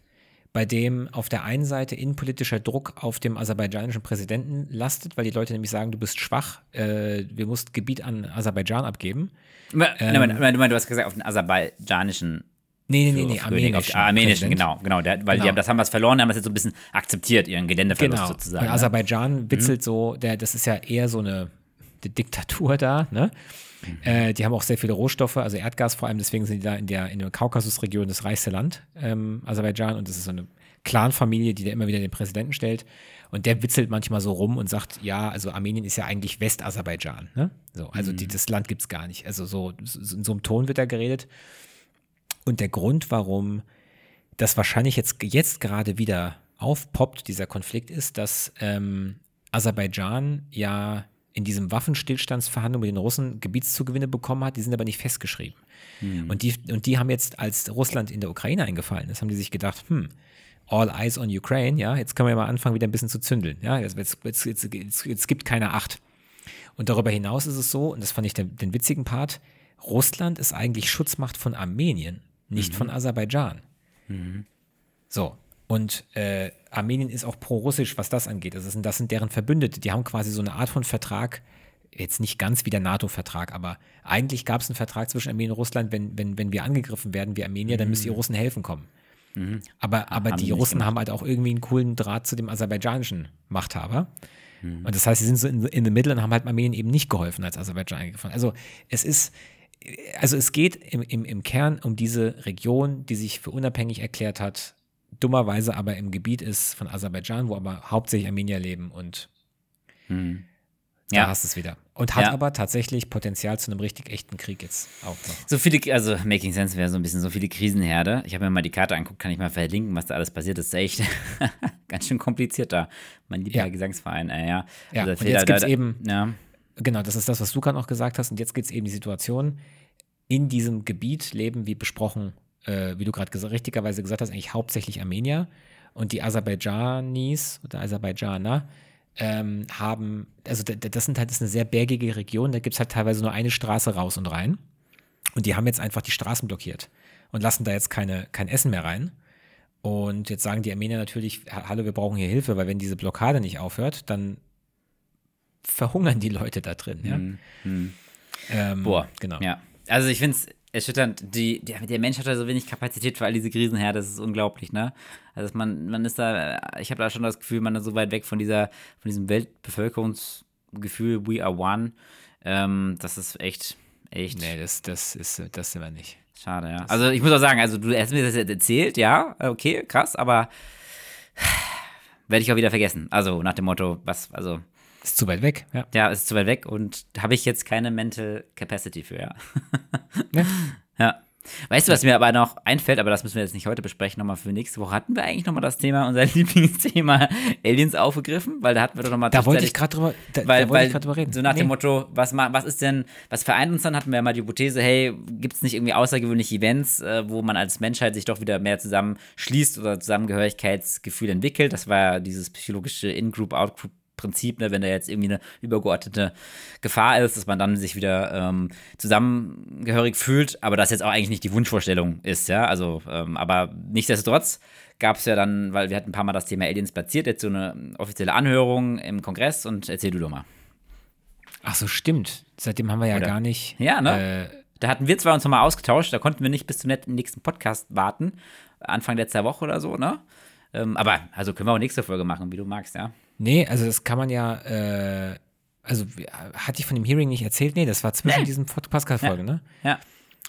bei dem auf der einen Seite innenpolitischer Druck auf dem aserbaidschanischen Präsidenten lastet, weil die Leute nämlich sagen, du bist schwach, äh, wir mussten Gebiet an Aserbaidschan abgeben. Moment, Moment, Moment, du hast gesagt, auf den aserbaidschanischen Nee, nee, nee, nee, armenischen. armenischen, genau, genau. Der, weil Genau. Die haben, das haben wir verloren, haben das jetzt so ein bisschen akzeptiert, ihren Geländeverlust Genau. sozusagen. Und ne? Aserbaidschan witzelt so, der, das ist ja eher so eine Diktatur da, ne? Äh, die haben auch sehr viele Rohstoffe, also Erdgas vor allem, deswegen sind die da in der, in der Kaukasusregion das reichste Land, ähm, Aserbaidschan, und das ist so eine Clanfamilie, die da immer wieder den Präsidenten stellt. Und der witzelt manchmal so rum und sagt, ja, also Armenien ist ja eigentlich Westaserbaidschan, ne? So, also die, das Land gibt es gar nicht. Also so, so in so einem Ton wird da geredet. Und der Grund, warum das wahrscheinlich jetzt, jetzt gerade wieder aufpoppt, dieser Konflikt, ist, dass ähm, Aserbaidschan ja in diesem Waffenstillstandsverhandlung mit den Russen Gebietszugewinne bekommen hat, die sind aber nicht festgeschrieben. Und, die, und die haben jetzt, als Russland in der Ukraine eingefallen ist, haben die sich gedacht, hm, all eyes on Ukraine, ja, jetzt können wir mal anfangen, wieder ein bisschen zu zündeln. Ja, jetzt, jetzt, jetzt, jetzt, jetzt, gibt keine Acht. Und darüber hinaus ist es so, und das fand ich den, den witzigen Part, Russland ist eigentlich Schutzmacht von Armenien, nicht von Aserbaidschan. So. Und äh, Armenien ist auch pro-russisch, was das angeht. Also das sind, das sind deren Verbündete. Die haben quasi so eine Art von Vertrag, jetzt nicht ganz wie der NATO-Vertrag, aber eigentlich gab es einen Vertrag zwischen Armenien und Russland, wenn, wenn, wenn wir angegriffen werden, wie Armenier, dann müssen die Russen helfen kommen. Aber, aber haben die Russen gemacht. haben halt auch irgendwie einen coolen Draht zu dem aserbaidschanischen Machthaber. Und das heißt, sie sind so in, in the middle und haben halt Armenien eben nicht geholfen, als Aserbaidschan eingefallen. Also es ist, also es geht im, im, im Kern um diese Region, die sich für unabhängig erklärt hat, dummerweise aber im Gebiet ist von Aserbaidschan, wo aber hauptsächlich Armenier leben und da Ja. hast du es wieder. Und hat Ja. aber tatsächlich Potenzial zu einem richtig echten Krieg jetzt auch noch. So viele, also Making Sense wäre so ein bisschen so viele Krisenherde. Ich habe mir mal die Karte angeguckt, kann ich mal verlinken, was da alles passiert. Das ist echt ganz schön kompliziert da. Mein lieber Ja. Gesangsverein, äh, ja. Ja, Also, und jetzt gibt's da- eben- Ja. Genau, das ist das, was du gerade noch gesagt hast. Und jetzt gibt es eben die Situation, in diesem Gebiet leben, wie besprochen, äh, wie du gerade ges richtigerweise gesagt hast, eigentlich hauptsächlich Armenier. Und die Aserbaidschanis oder Aserbaidschaner ähm, haben, also das sind halt das ist eine sehr bergige Region, da gibt es halt teilweise nur eine Straße raus und rein. Und die haben jetzt einfach die Straßen blockiert und lassen da jetzt keine, kein Essen mehr rein. Und jetzt sagen die Armenier natürlich, "Ha- hallo, wir brauchen hier Hilfe, weil wenn diese Blockade nicht aufhört, dann verhungern die Leute da drin. Ja? Ähm, Boah, genau. Ja. Also ich finde es erschütternd, die, der, der Mensch hat da so wenig Kapazität für all diese Krisenherde, das ist unglaublich, ne? Also man, man ist da, ich habe da schon das Gefühl, man ist so weit weg von dieser, von diesem Weltbevölkerungsgefühl, we are one. Ähm, das ist echt, echt Nee, das, das ist das sind wir nicht. schade, ja. Also ich muss auch sagen, also du hast mir das jetzt erzählt, ja, okay, krass, aber werde ich auch wieder vergessen. Also nach dem Motto, was, also Ist zu weit weg, ja. ja, ist zu weit weg und habe ich jetzt keine Mental Capacity für, ja. Ja. ja. Weißt du, was mir aber noch einfällt, aber das müssen wir jetzt nicht heute besprechen, nochmal für nächste Woche. Hatten wir eigentlich nochmal das Thema, unser Lieblingsthema Aliens aufgegriffen? Weil da hatten wir doch nochmal Da wollte ich gerade drüber, da, weil, da wollte weil ich drüber reden. so nach Nee. dem Motto, was, was ist denn, was vereint uns dann, hatten wir ja mal die Hypothese, hey, gibt es nicht irgendwie außergewöhnliche Events, äh, wo man als Menschheit sich doch wieder mehr zusammenschließt oder Zusammengehörigkeitsgefühl entwickelt? Das war ja dieses psychologische In-Group, Out-Group. Prinzip, ne, wenn da jetzt irgendwie eine übergeordnete Gefahr ist, dass man dann sich wieder ähm, zusammengehörig fühlt, aber das jetzt auch eigentlich nicht die Wunschvorstellung ist, ja, also, ähm, aber nichtsdestotrotz gab es ja dann, weil wir hatten ein paar Mal das Thema Aliens platziert, jetzt so eine offizielle Anhörung im Kongress und erzähl du doch mal. Ach so, stimmt. Seitdem haben wir ja Oder? gar nicht. Ja, ne? Äh, Da hatten wir zwar uns nochmal ausgetauscht, da konnten wir nicht bis zum nächsten Podcast warten. Anfang letzter Woche oder so, ne? Ähm, aber, also können wir auch nächste Folge machen, wie du magst, ja. Nee, also das kann man ja. Äh, also hatte ich von dem Hearing nicht erzählt? Nee, das war zwischen Nee. diesen Podcast-Folgen, ne? Ja.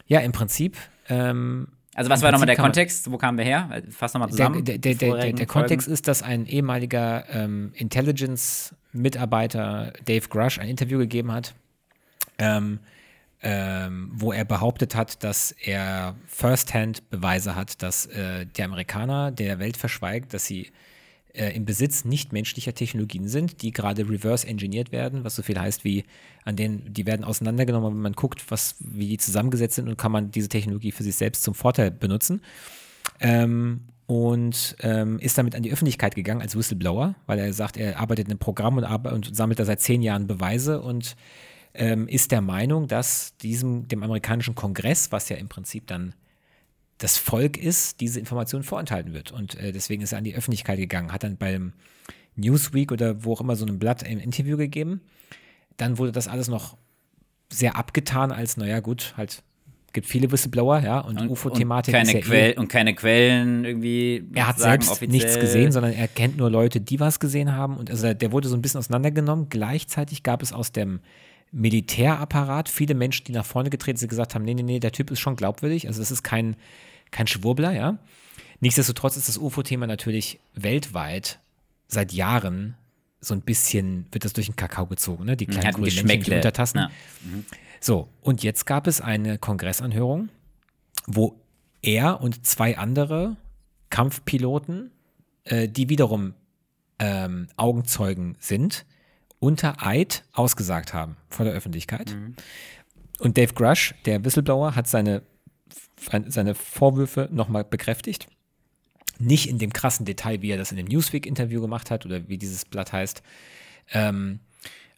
Ja, im Prinzip. Ähm, Also, was war nochmal der Kontext? Wo kamen wir her? Fass nochmal der, zusammen. der, der, der, der, der. Kontext ist, dass ein ehemaliger ähm, Intelligence-Mitarbeiter Dave Grush ein Interview gegeben hat, ähm, ähm, wo er behauptet hat, dass er firsthand Beweise hat, dass äh, die Amerikaner der Welt verschweigt, dass sie äh, im Besitz nichtmenschlicher Technologien sind, die gerade reverse engineert werden, was so viel heißt wie an denen, die werden auseinandergenommen, wenn man guckt, was, wie die zusammengesetzt sind und kann man diese Technologie für sich selbst zum Vorteil benutzen. Ähm, und ähm, ist damit an die Öffentlichkeit gegangen als Whistleblower, weil er sagt, er arbeitet in einem Programm und, und sammelt da seit zehn Jahren Beweise und ähm, ist der Meinung, dass diesem, dem amerikanischen Kongress, was ja im Prinzip dann das Volk ist, diese Information vorenthalten wird. Und äh, deswegen ist er an die Öffentlichkeit gegangen, hat dann beim Newsweek oder wo auch immer so ein Blatt ein Interview gegeben. Dann wurde das alles noch sehr abgetan als, naja, gut, halt gibt viele Whistleblower, ja, und, Und- UFO-Thematik und ist keine ja eh Und keine Quellen irgendwie. er hat selbst offiziell. nichts gesehen, sondern er kennt nur Leute, die was gesehen haben. Und also der wurde so ein bisschen auseinandergenommen. Gleichzeitig gab es aus dem Militärapparat viele Menschen, die nach vorne getreten sind, gesagt haben, nee, nee, nee, der Typ ist schon glaubwürdig. Also das ist kein, kein Schwurbler, ja. Nichtsdestotrotz ist das UFO-Thema natürlich weltweit seit Jahren so ein bisschen, wird das durch den Kakao gezogen, ne? Die kleinen Hat ein grünen Männchen, die. Untertassen. Ja. So, und jetzt gab es eine Kongressanhörung, wo er und zwei andere Kampfpiloten, äh, die wiederum ähm, Augenzeugen sind, unter Eid ausgesagt haben vor der Öffentlichkeit. Und Dave Grush, der Whistleblower, hat seine, seine Vorwürfe nochmal bekräftigt. Nicht in dem krassen Detail, wie er das in dem Newsweek-Interview gemacht hat oder wie dieses Blatt heißt. Ähm,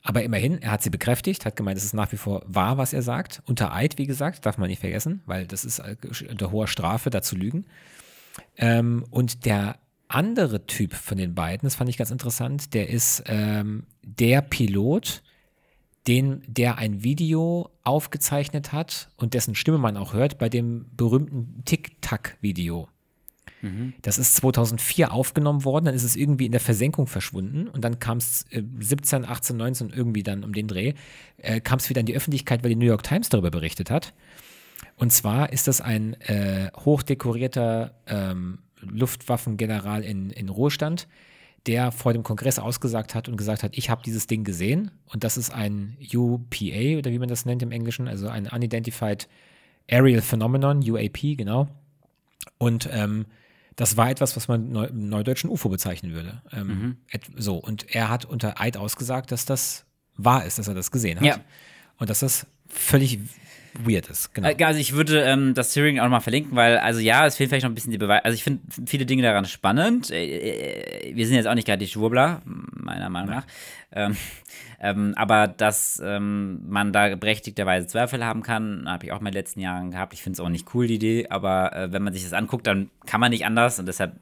aber immerhin, er hat sie bekräftigt, hat gemeint, es ist nach wie vor wahr, was er sagt. Unter Eid, wie gesagt, darf man nicht vergessen, weil das ist äh, unter hoher Strafe, da zu lügen. Ähm, und der andere Typ von den beiden, das fand ich ganz interessant, der ist ähm, der Pilot, den, der ein Video aufgezeichnet hat und dessen Stimme man auch hört bei dem berühmten Tic-Tac-Video. Das ist 2004 aufgenommen worden, dann ist es irgendwie in der Versenkung verschwunden und dann kam es äh, 17, 18, 19 irgendwie dann um den Dreh, äh, kam es wieder in die Öffentlichkeit, weil die New York Times darüber berichtet hat. Und zwar ist das ein äh, hochdekorierter ähm, Luftwaffengeneral in, in Ruhestand, der vor dem Kongress ausgesagt hat und gesagt hat, ich habe dieses Ding gesehen und das ist ein UPA oder wie man das nennt im Englischen, also ein Unidentified Aerial Phenomenon, UAP, genau. Und ähm, das war etwas, was man neu, im neudeutschen UFO bezeichnen würde. Ähm, et, so, und er hat unter Eid ausgesagt, dass das wahr ist, dass er das gesehen hat. Ja. Und dass das völlig weird ist. Genau. Äh, Also ich würde ähm, das Hearing auch nochmal verlinken, weil, also ja, es fehlt vielleicht noch ein bisschen die Beweise. Also ich finde viele Dinge daran spannend. Äh, äh, wir sind jetzt auch nicht gerade die Schwurbler, meiner Meinung nach. Ähm, ähm, aber dass ähm, man da berechtigterweise Zweifel haben kann, habe ich auch in den letzten Jahren gehabt. Ich finde es auch nicht cool, die Idee, aber äh, wenn man sich das anguckt, dann kann man nicht anders und deshalb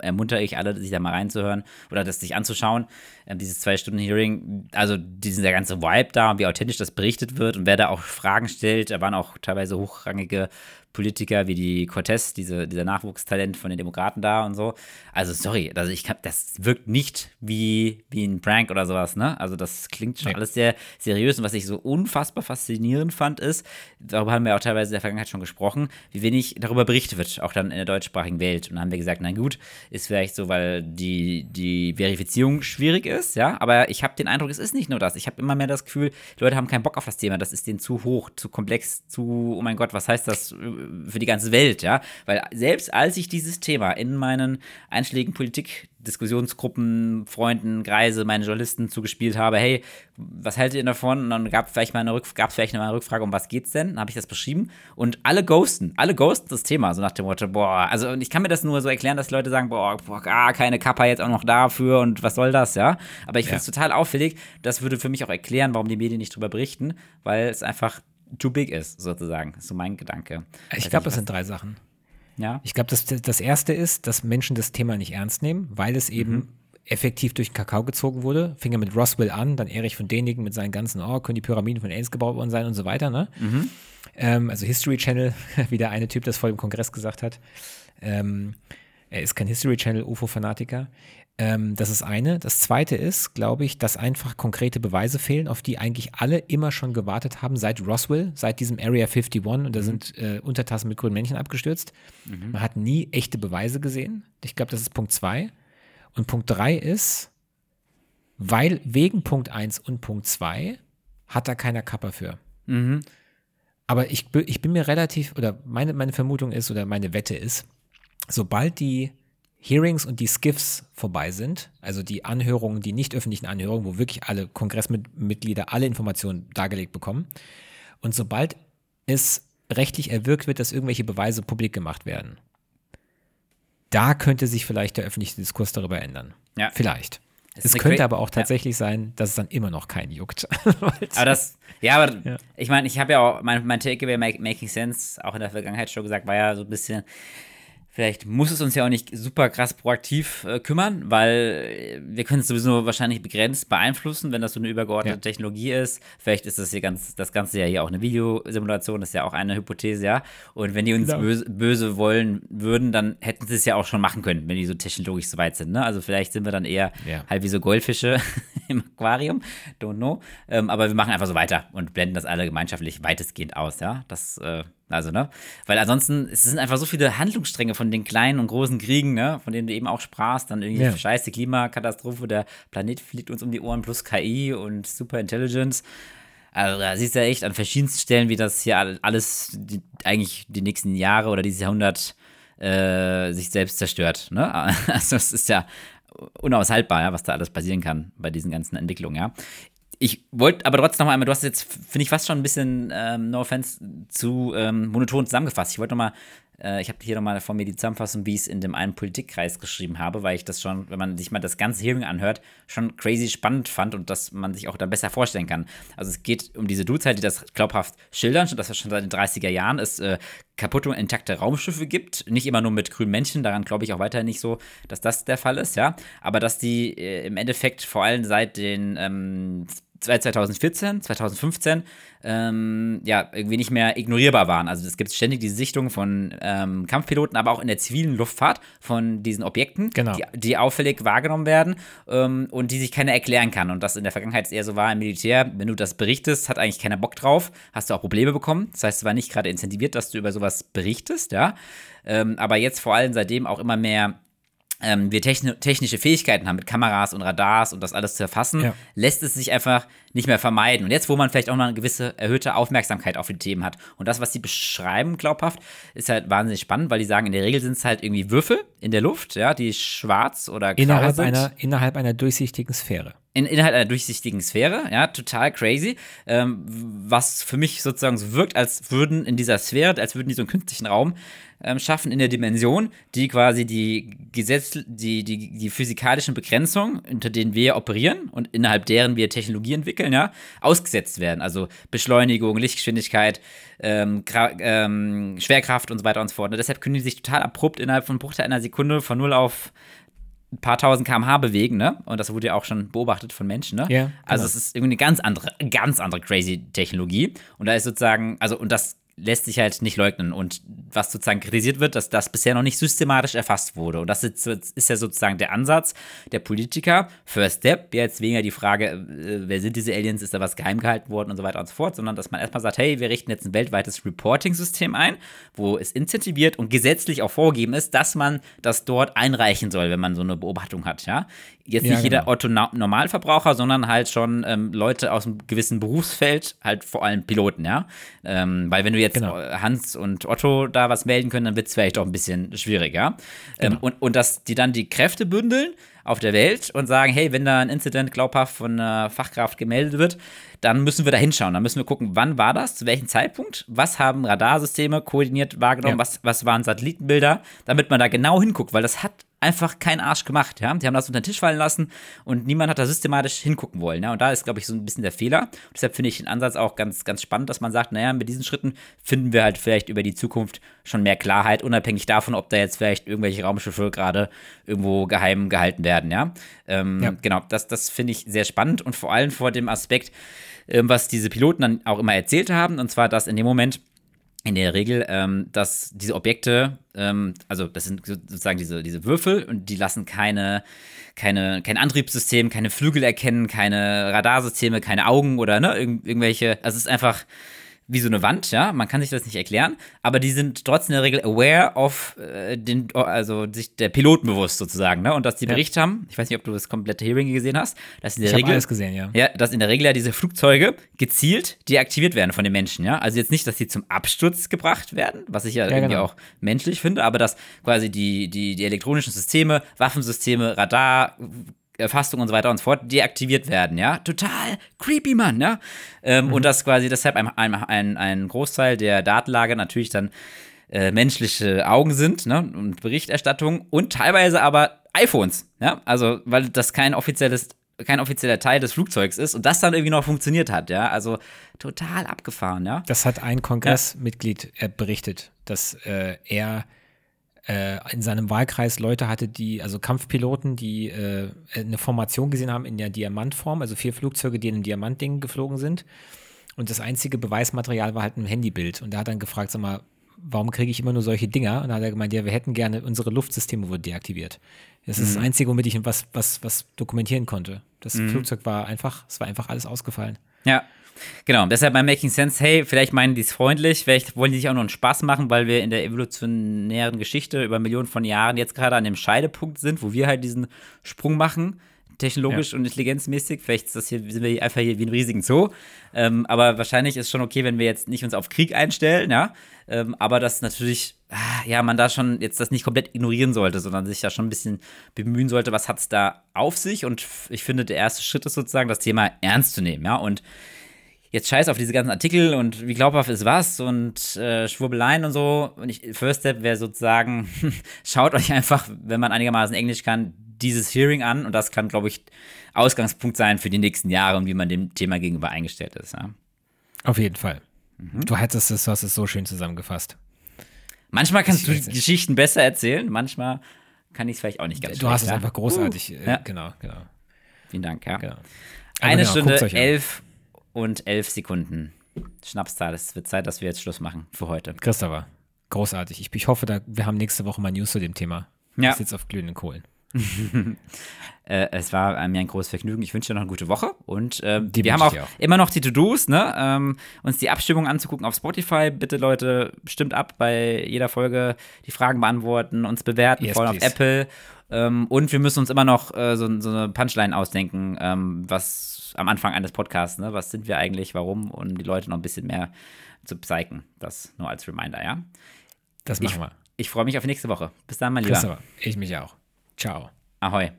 ermuntere ich alle, sich da mal reinzuhören oder das sich anzuschauen. Ähm, dieses Zwei-Stunden-Hearing, also dieser ganze Vibe da und wie authentisch das berichtet wird und wer da auch Fragen stellt, da waren auch teilweise hochrangige Politiker wie die Cortez, diese, dieser Nachwuchstalent von den Demokraten da und so. Also sorry, also ich kann, das wirkt nicht wie, wie ein Prank oder sowas, ne? Also das klingt schon Nee. alles sehr seriös und was ich so unfassbar faszinierend fand, ist, darüber haben wir auch teilweise in der Vergangenheit schon gesprochen, wie wenig darüber berichtet wird, auch dann in der deutschsprachigen Welt. Und dann haben wir gesagt, na gut, ist vielleicht so, weil die, die Verifizierung schwierig ist, ja, aber ich habe den Eindruck, es ist nicht nur das. Ich habe immer mehr das Gefühl, die Leute haben keinen Bock auf das Thema, das ist denen zu hoch, zu komplex, zu, oh mein Gott, was heißt das für die ganze Welt, ja? Weil selbst als ich dieses Thema in meinen einschlägigen Politik Diskussionsgruppen, Freunden, Kreise, meine Journalisten zugespielt habe, hey, was haltet ihr davon? Und dann gab es vielleicht mal eine, Rückf gab's vielleicht mal eine Rückfrage, um was geht's denn? Dann habe ich das beschrieben und alle ghosten, alle ghosten das Thema, so nach dem Motto, boah, also und ich kann mir das nur so erklären, dass Leute sagen, boah, boah gar keine Kappa jetzt auch noch dafür und was soll das, ja? Aber ich finde es total auffällig, das würde für mich auch erklären, warum die Medien nicht drüber berichten, weil es einfach too big ist, sozusagen. Das ist so mein Gedanke. Ich glaube, das sind drei Sachen. ja. Ich glaube, das, das erste ist, dass Menschen das Thema nicht ernst nehmen, weil es eben effektiv durch den Kakao gezogen wurde. Fing ja mit Roswell an, dann Erich von Däniken mit seinen ganzen, oh, können die Pyramiden von Aliens gebaut worden sein und so weiter, ne? Mhm. Ähm, also History Channel, wie der eine Typ das vor dem Kongress gesagt hat. Ähm, er ist kein History Channel UFO-Fanatiker. Ähm, das ist eine. Das zweite ist, glaube ich, dass einfach konkrete Beweise fehlen, auf die eigentlich alle immer schon gewartet haben, seit Roswell, seit diesem Area 51. Und da sind äh, Untertassen mit grünen Männchen abgestürzt. Man hat nie echte Beweise gesehen. Ich glaube, das ist Punkt zwei. Und Punkt drei ist, weil wegen Punkt eins und Punkt zwei hat da keiner Kappa für. Mhm. Aber ich, ich bin mir relativ, oder meine, meine Vermutung ist, oder meine Wette ist, sobald die Hearings und die Skiffs vorbei sind, also die Anhörungen, die nicht öffentlichen Anhörungen, wo wirklich alle Kongressmitglieder alle Informationen dargelegt bekommen, und sobald es rechtlich erwirkt wird, dass irgendwelche Beweise publik gemacht werden, da könnte sich vielleicht der öffentliche Diskurs darüber ändern. Ja. Vielleicht. Es könnte aber auch Ja. tatsächlich sein, dass es dann immer noch keinen juckt. Aber das, ja, aber Ja. ich meine, ich habe ja auch, mein, mein Takeaway Making Sense, auch in der Vergangenheit schon gesagt, war ja so ein bisschen, vielleicht muss es uns ja auch nicht super krass proaktiv äh, kümmern, weil äh, wir können es sowieso wahrscheinlich begrenzt beeinflussen, wenn das so eine übergeordnete Ja. Technologie ist. Vielleicht ist das hier ganz, das Ganze ja hier auch eine Videosimulation, das ist ja auch eine Hypothese, ja. Und wenn die uns Genau. böse, böse wollen würden, dann hätten sie es ja auch schon machen können, wenn die so technologisch so weit sind, ne? Also vielleicht sind wir dann eher Ja. halt wie so Goldfische im Aquarium, don't know. Ähm, aber wir machen einfach so weiter und blenden das alle gemeinschaftlich weitestgehend aus, ja. Das, äh, also, ne? Weil ansonsten, es sind einfach so viele Handlungsstränge von den kleinen und großen Kriegen, ne? Von denen du eben auch sprachst, dann irgendwie Ja. scheiße Klimakatastrophe, der Planet fliegt uns um die Ohren, plus KI und Superintelligence. Also da siehst du ja echt an verschiedensten Stellen, wie das hier all- alles die, eigentlich die nächsten Jahre oder dieses Jahrhundert äh, sich selbst zerstört. Ne? Also es ist ja unaushaltbar, ja, was da alles passieren kann bei diesen ganzen Entwicklungen, ja. Ich wollte aber trotzdem noch mal einmal, du hast jetzt, finde ich, fast schon ein bisschen, ähm, no offense, zu ähm, monoton zusammengefasst. Ich wollte noch mal, äh, ich habe hier noch mal vor mir die Zusammenfassung, wie ich es in dem einen Politikkreis geschrieben habe, weil ich das schon, wenn man sich mal das ganze Hearing anhört, schon crazy spannend fand und dass man sich auch da besser vorstellen kann. Also es geht um diese Dudes halt, die das glaubhaft schildern, dass es schon seit den 30er Jahren es äh, kaputte und intakte Raumschiffe gibt. Nicht immer nur mit grünen Männchen, daran glaube ich auch weiterhin nicht so, dass das der Fall ist, ja. Aber dass die äh, im Endeffekt vor allem seit den ähm, 2014, 2015 ähm, ja, irgendwie nicht mehr ignorierbar waren. Also es gibt ständig die Sichtung von ähm, Kampfpiloten, aber auch in der zivilen Luftfahrt von diesen Objekten, Genau. die, die auffällig wahrgenommen werden ähm, und die sich keiner erklären kann. Und das in der Vergangenheit eher so war im Militär, wenn du das berichtest, hat eigentlich keiner Bock drauf, hast du auch Probleme bekommen. Das heißt, es war nicht gerade incentiviert, dass du über sowas berichtest, ja. Ähm, aber jetzt vor allem seitdem auch immer mehr ähm, wir techni technische Fähigkeiten haben mit Kameras und Radars und das alles zu erfassen, Ja. lässt es sich einfach nicht mehr vermeiden. Und jetzt, wo man vielleicht auch noch eine gewisse erhöhte Aufmerksamkeit auf die Themen hat und das, was sie beschreiben, glaubhaft, ist halt wahnsinnig spannend, weil die sagen, in der Regel sind es halt irgendwie Würfel in der Luft, ja, die schwarz oder grau innerhalb, sind. einer, innerhalb einer durchsichtigen Sphäre. In, innerhalb einer durchsichtigen Sphäre, ja, total crazy. Ähm, was für mich sozusagen so wirkt, als würden in dieser Sphäre, als würden die so einen künstlichen Raum ähm, schaffen in der Dimension, die quasi die Gesetz, die, die, die physikalischen Begrenzungen, unter denen wir operieren und innerhalb deren wir Technologie entwickeln, ja, ausgesetzt werden. Also Beschleunigung, Lichtgeschwindigkeit, ähm, ähm, Schwerkraft und so weiter und so fort. Und deshalb können die sich total abrupt innerhalb von Bruchteil einer Sekunde von 0 auf ein paar tausend kmh bewegen, ne? Und das wurde ja auch schon beobachtet von Menschen, ne? Ja, Also genau. es ist irgendwie eine ganz andere, ganz andere crazy Technologie. Und da ist sozusagen, also und das lässt sich halt nicht leugnen. Und was sozusagen kritisiert wird, dass das bisher noch nicht systematisch erfasst wurde. Und das ist, ist ja sozusagen der Ansatz der Politiker. First Step, jetzt weniger die Frage, äh, wer sind diese Aliens, ist da was geheim gehalten worden und so weiter und so fort, sondern dass man erstmal sagt, hey, wir richten jetzt ein weltweites Reporting-System ein, wo es incentiviert und gesetzlich auch vorgegeben ist, dass man das dort einreichen soll, wenn man so eine Beobachtung hat, ja. Jetzt Ja, nicht jeder genau. Otto Na- Normalverbraucher, sondern halt schon ähm, Leute aus einem gewissen Berufsfeld, halt vor allem Piloten, ja. Ähm, weil wenn du jetzt Genau. äh, Hans und Otto da was melden können, dann wird es vielleicht auch ein bisschen schwieriger. Ähm, Genau. und, und dass die dann die Kräfte bündeln auf der Welt und sagen, hey, wenn da ein Incident glaubhaft von einer Fachkraft gemeldet wird, dann müssen wir da hinschauen. Dann müssen wir gucken, wann war das, zu welchem Zeitpunkt, was haben Radarsysteme koordiniert wahrgenommen, Ja. was, was waren Satellitenbilder, damit man da genau hinguckt, weil das hat einfach kein Arsch gemacht. Ja? Die haben das unter den Tisch fallen lassen und niemand hat da systematisch hingucken wollen. Ja? Und da ist, glaube ich, so ein bisschen der Fehler. Und deshalb finde ich den Ansatz auch ganz, ganz spannend, dass man sagt, naja, mit diesen Schritten finden wir halt vielleicht über die Zukunft schon mehr Klarheit, unabhängig davon, ob da jetzt vielleicht irgendwelche Raumschiffe gerade irgendwo geheim gehalten werden. Ja, ähm, ja. genau, das, das finde ich sehr spannend und vor allem vor dem Aspekt, ähm, was diese Piloten dann auch immer erzählt haben, und zwar, dass in dem Moment, in der Regel, ähm, dass diese Objekte, ähm, also das sind sozusagen diese, diese Würfel und die lassen keine, keine, kein Antriebssystem, keine Flügel erkennen, keine Radarsysteme, keine Augen oder ne, irgend, irgendwelche, also es ist einfach wie so eine Wand, ja, man kann sich das nicht erklären, aber die sind trotzdem in der Regel aware of äh, den, also sich der Piloten bewusst sozusagen, ne? Und dass die ja. Bericht haben, ich weiß nicht, ob du das komplette Hearing gesehen hast, dass in der ich Regel alles gesehen, ja. Ja, dass in der Regel ja diese Flugzeuge gezielt deaktiviert werden von den Menschen, ja? Also jetzt nicht, dass sie zum Absturz gebracht werden, was ich ja, ja irgendwie genau. auch menschlich finde, aber dass quasi die, die, die elektronischen Systeme, Waffensysteme, Radar, Erfassung und so weiter und so fort deaktiviert werden, ja. Total creepy, Mann, ja. Ähm, mhm. Und dass quasi deshalb ein, ein, ein Großteil der Datenlage natürlich dann äh, menschliche Augen sind, ne, und Berichterstattung und teilweise aber iPhones, ja. Also, weil das kein offizielles kein offizieller Teil des Flugzeugs ist und das dann irgendwie noch funktioniert hat, ja. Also total abgefahren, ja. Das hat ein Kongressmitglied ja. berichtet, dass äh, er äh, in seinem Wahlkreis Leute hatte, die, also Kampfpiloten, die äh, eine Formation gesehen haben in der Diamantform, also vier Flugzeuge, die in einem Diamantding geflogen sind. Und das einzige Beweismaterial war halt ein Handybild. Und er hat dann gefragt, sag mal, warum kriege ich immer nur solche Dinger? Und dann hat er gemeint, ja, wir hätten gerne, unsere Luftsysteme wurden deaktiviert. Das ist mhm. das Einzige, womit ich was, was, was dokumentieren konnte. Das mhm. Flugzeug war einfach, es war einfach alles ausgefallen. Ja, Genau, deshalb bei Making Sense, hey, vielleicht meinen die es freundlich, vielleicht wollen die sich auch noch einen Spaß machen, weil wir in der evolutionären Geschichte über Millionen von Jahren jetzt gerade an dem Scheidepunkt sind, wo wir halt diesen Sprung machen, technologisch ja. und intelligenzmäßig. Vielleicht ist das hier, sind wir einfach hier wie ein riesigen Zoo. Ähm, aber wahrscheinlich ist es schon okay, wenn wir jetzt nicht uns auf Krieg einstellen, ja. Ähm, aber dass natürlich, ah, ja, man da schon jetzt das nicht komplett ignorieren sollte, sondern sich da schon ein bisschen bemühen sollte, was hat es da auf sich. Und ich finde, der erste Schritt ist sozusagen, das Thema ernst zu nehmen, ja. Und jetzt scheiß auf diese ganzen Artikel und wie glaubhaft ist was und äh, Schwurbeleien und so. Und ich, First Step wäre sozusagen, schaut euch einfach, wenn man einigermaßen Englisch kann, dieses Hearing an und das kann, glaube ich, Ausgangspunkt sein für die nächsten Jahre und wie man dem Thema gegenüber eingestellt ist. Ja. Auf jeden Fall. Mhm. Du hättest es, du hast es so schön zusammengefasst. Manchmal kannst ich du Geschichten besser erzählen, manchmal kann ich es vielleicht auch nicht ganz Du hast es ja. einfach großartig, uh, ja. genau, genau. Vielen Dank, ja. Genau. Eine genau, Stunde elf und elf Sekunden. Schnapszahl. Es wird Zeit, dass wir jetzt Schluss machen für heute. Christopher, großartig. Ich, ich hoffe, da, wir haben nächste Woche mal News zu dem Thema. Ja. Ich sitze auf glühenden Kohlen. äh, es war mir ein großes Vergnügen. Ich wünsche dir noch eine gute Woche. Und äh, wir haben auch, auch, immer noch die To-Dos, ne? Ähm, uns die Abstimmung anzugucken auf Spotify. Bitte, Leute, stimmt ab bei jeder Folge, die Fragen beantworten, uns bewerten, yes, vor allem auf Apple. Ähm, und wir müssen uns immer noch äh, so, so, eine Punchline ausdenken, ähm, was am Anfang eines Podcasts, ne? Was sind wir eigentlich, warum? Und die Leute noch ein bisschen mehr zu psychen. Das nur als Reminder, ja? Das machen wir. Ich freue mich auf nächste Woche. Bis dann, mein Lieber. Ich mich auch. Ciao. Ahoi.